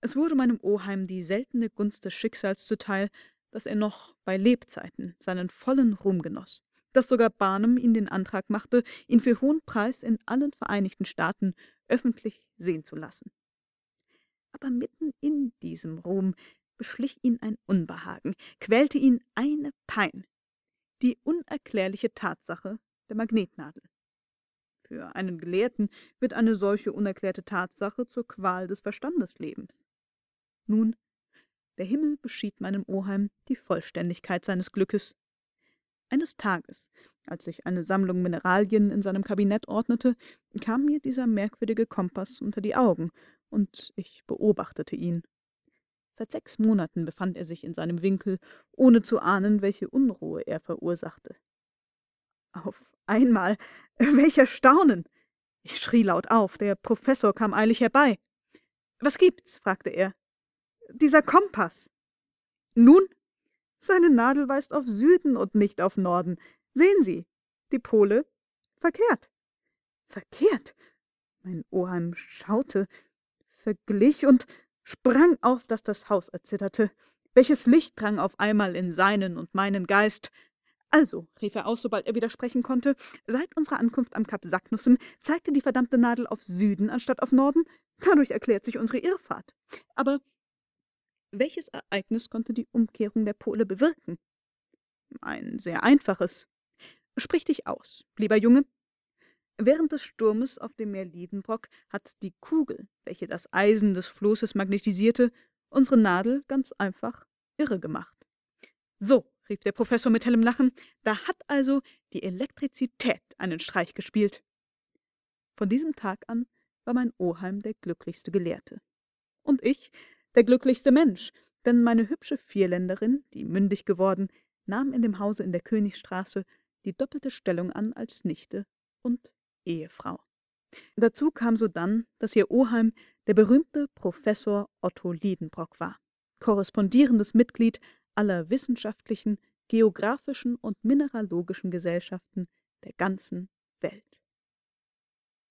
Es wurde meinem Oheim die seltene Gunst des Schicksals zuteil, dass er noch bei Lebzeiten seinen vollen Ruhm genoss dass sogar Barnum ihn den Antrag machte, ihn für hohen Preis in allen Vereinigten Staaten öffentlich sehen zu lassen. Aber mitten in diesem Ruhm beschlich ihn ein Unbehagen, quälte ihn eine Pein, die unerklärliche Tatsache der Magnetnadel. Für einen Gelehrten wird eine solche unerklärte Tatsache zur Qual des Verstandeslebens. Nun, der Himmel beschied meinem Oheim die Vollständigkeit seines Glückes. Eines Tages, als ich eine Sammlung Mineralien in seinem Kabinett ordnete, kam mir dieser merkwürdige Kompass unter die Augen, und ich beobachtete ihn. Seit sechs Monaten befand er sich in seinem Winkel, ohne zu ahnen, welche Unruhe er verursachte. Auf einmal, (laughs) welcher Staunen! Ich schrie laut auf, der Professor kam eilig herbei. Was gibt's? fragte er. Dieser Kompass. Nun, seine Nadel weist auf Süden und nicht auf Norden. Sehen Sie, die Pole verkehrt. Verkehrt? Mein Oheim schaute, verglich und sprang auf, dass das Haus erzitterte. Welches Licht drang auf einmal in seinen und meinen Geist. Also, rief er aus, sobald er widersprechen konnte, seit unserer Ankunft am Kap Saknussem zeigte die verdammte Nadel auf Süden anstatt auf Norden. Dadurch erklärt sich unsere Irrfahrt. Aber welches Ereignis konnte die Umkehrung der Pole bewirken? Ein sehr einfaches. Sprich dich aus, lieber Junge. Während des Sturmes auf dem Meer Liedenbrock hat die Kugel, welche das Eisen des Flosses magnetisierte, unsere Nadel ganz einfach irre gemacht. So, rief der Professor mit hellem Lachen, da hat also die Elektrizität einen Streich gespielt. Von diesem Tag an war mein Oheim der glücklichste Gelehrte. Und ich, der glücklichste Mensch, denn meine hübsche Vierländerin, die mündig geworden, nahm in dem Hause in der Königstraße die doppelte Stellung an als Nichte und Ehefrau. Dazu kam sodann, dass ihr Oheim der berühmte Professor Otto Liedenbrock war, korrespondierendes Mitglied aller wissenschaftlichen, geographischen und mineralogischen Gesellschaften der ganzen Welt.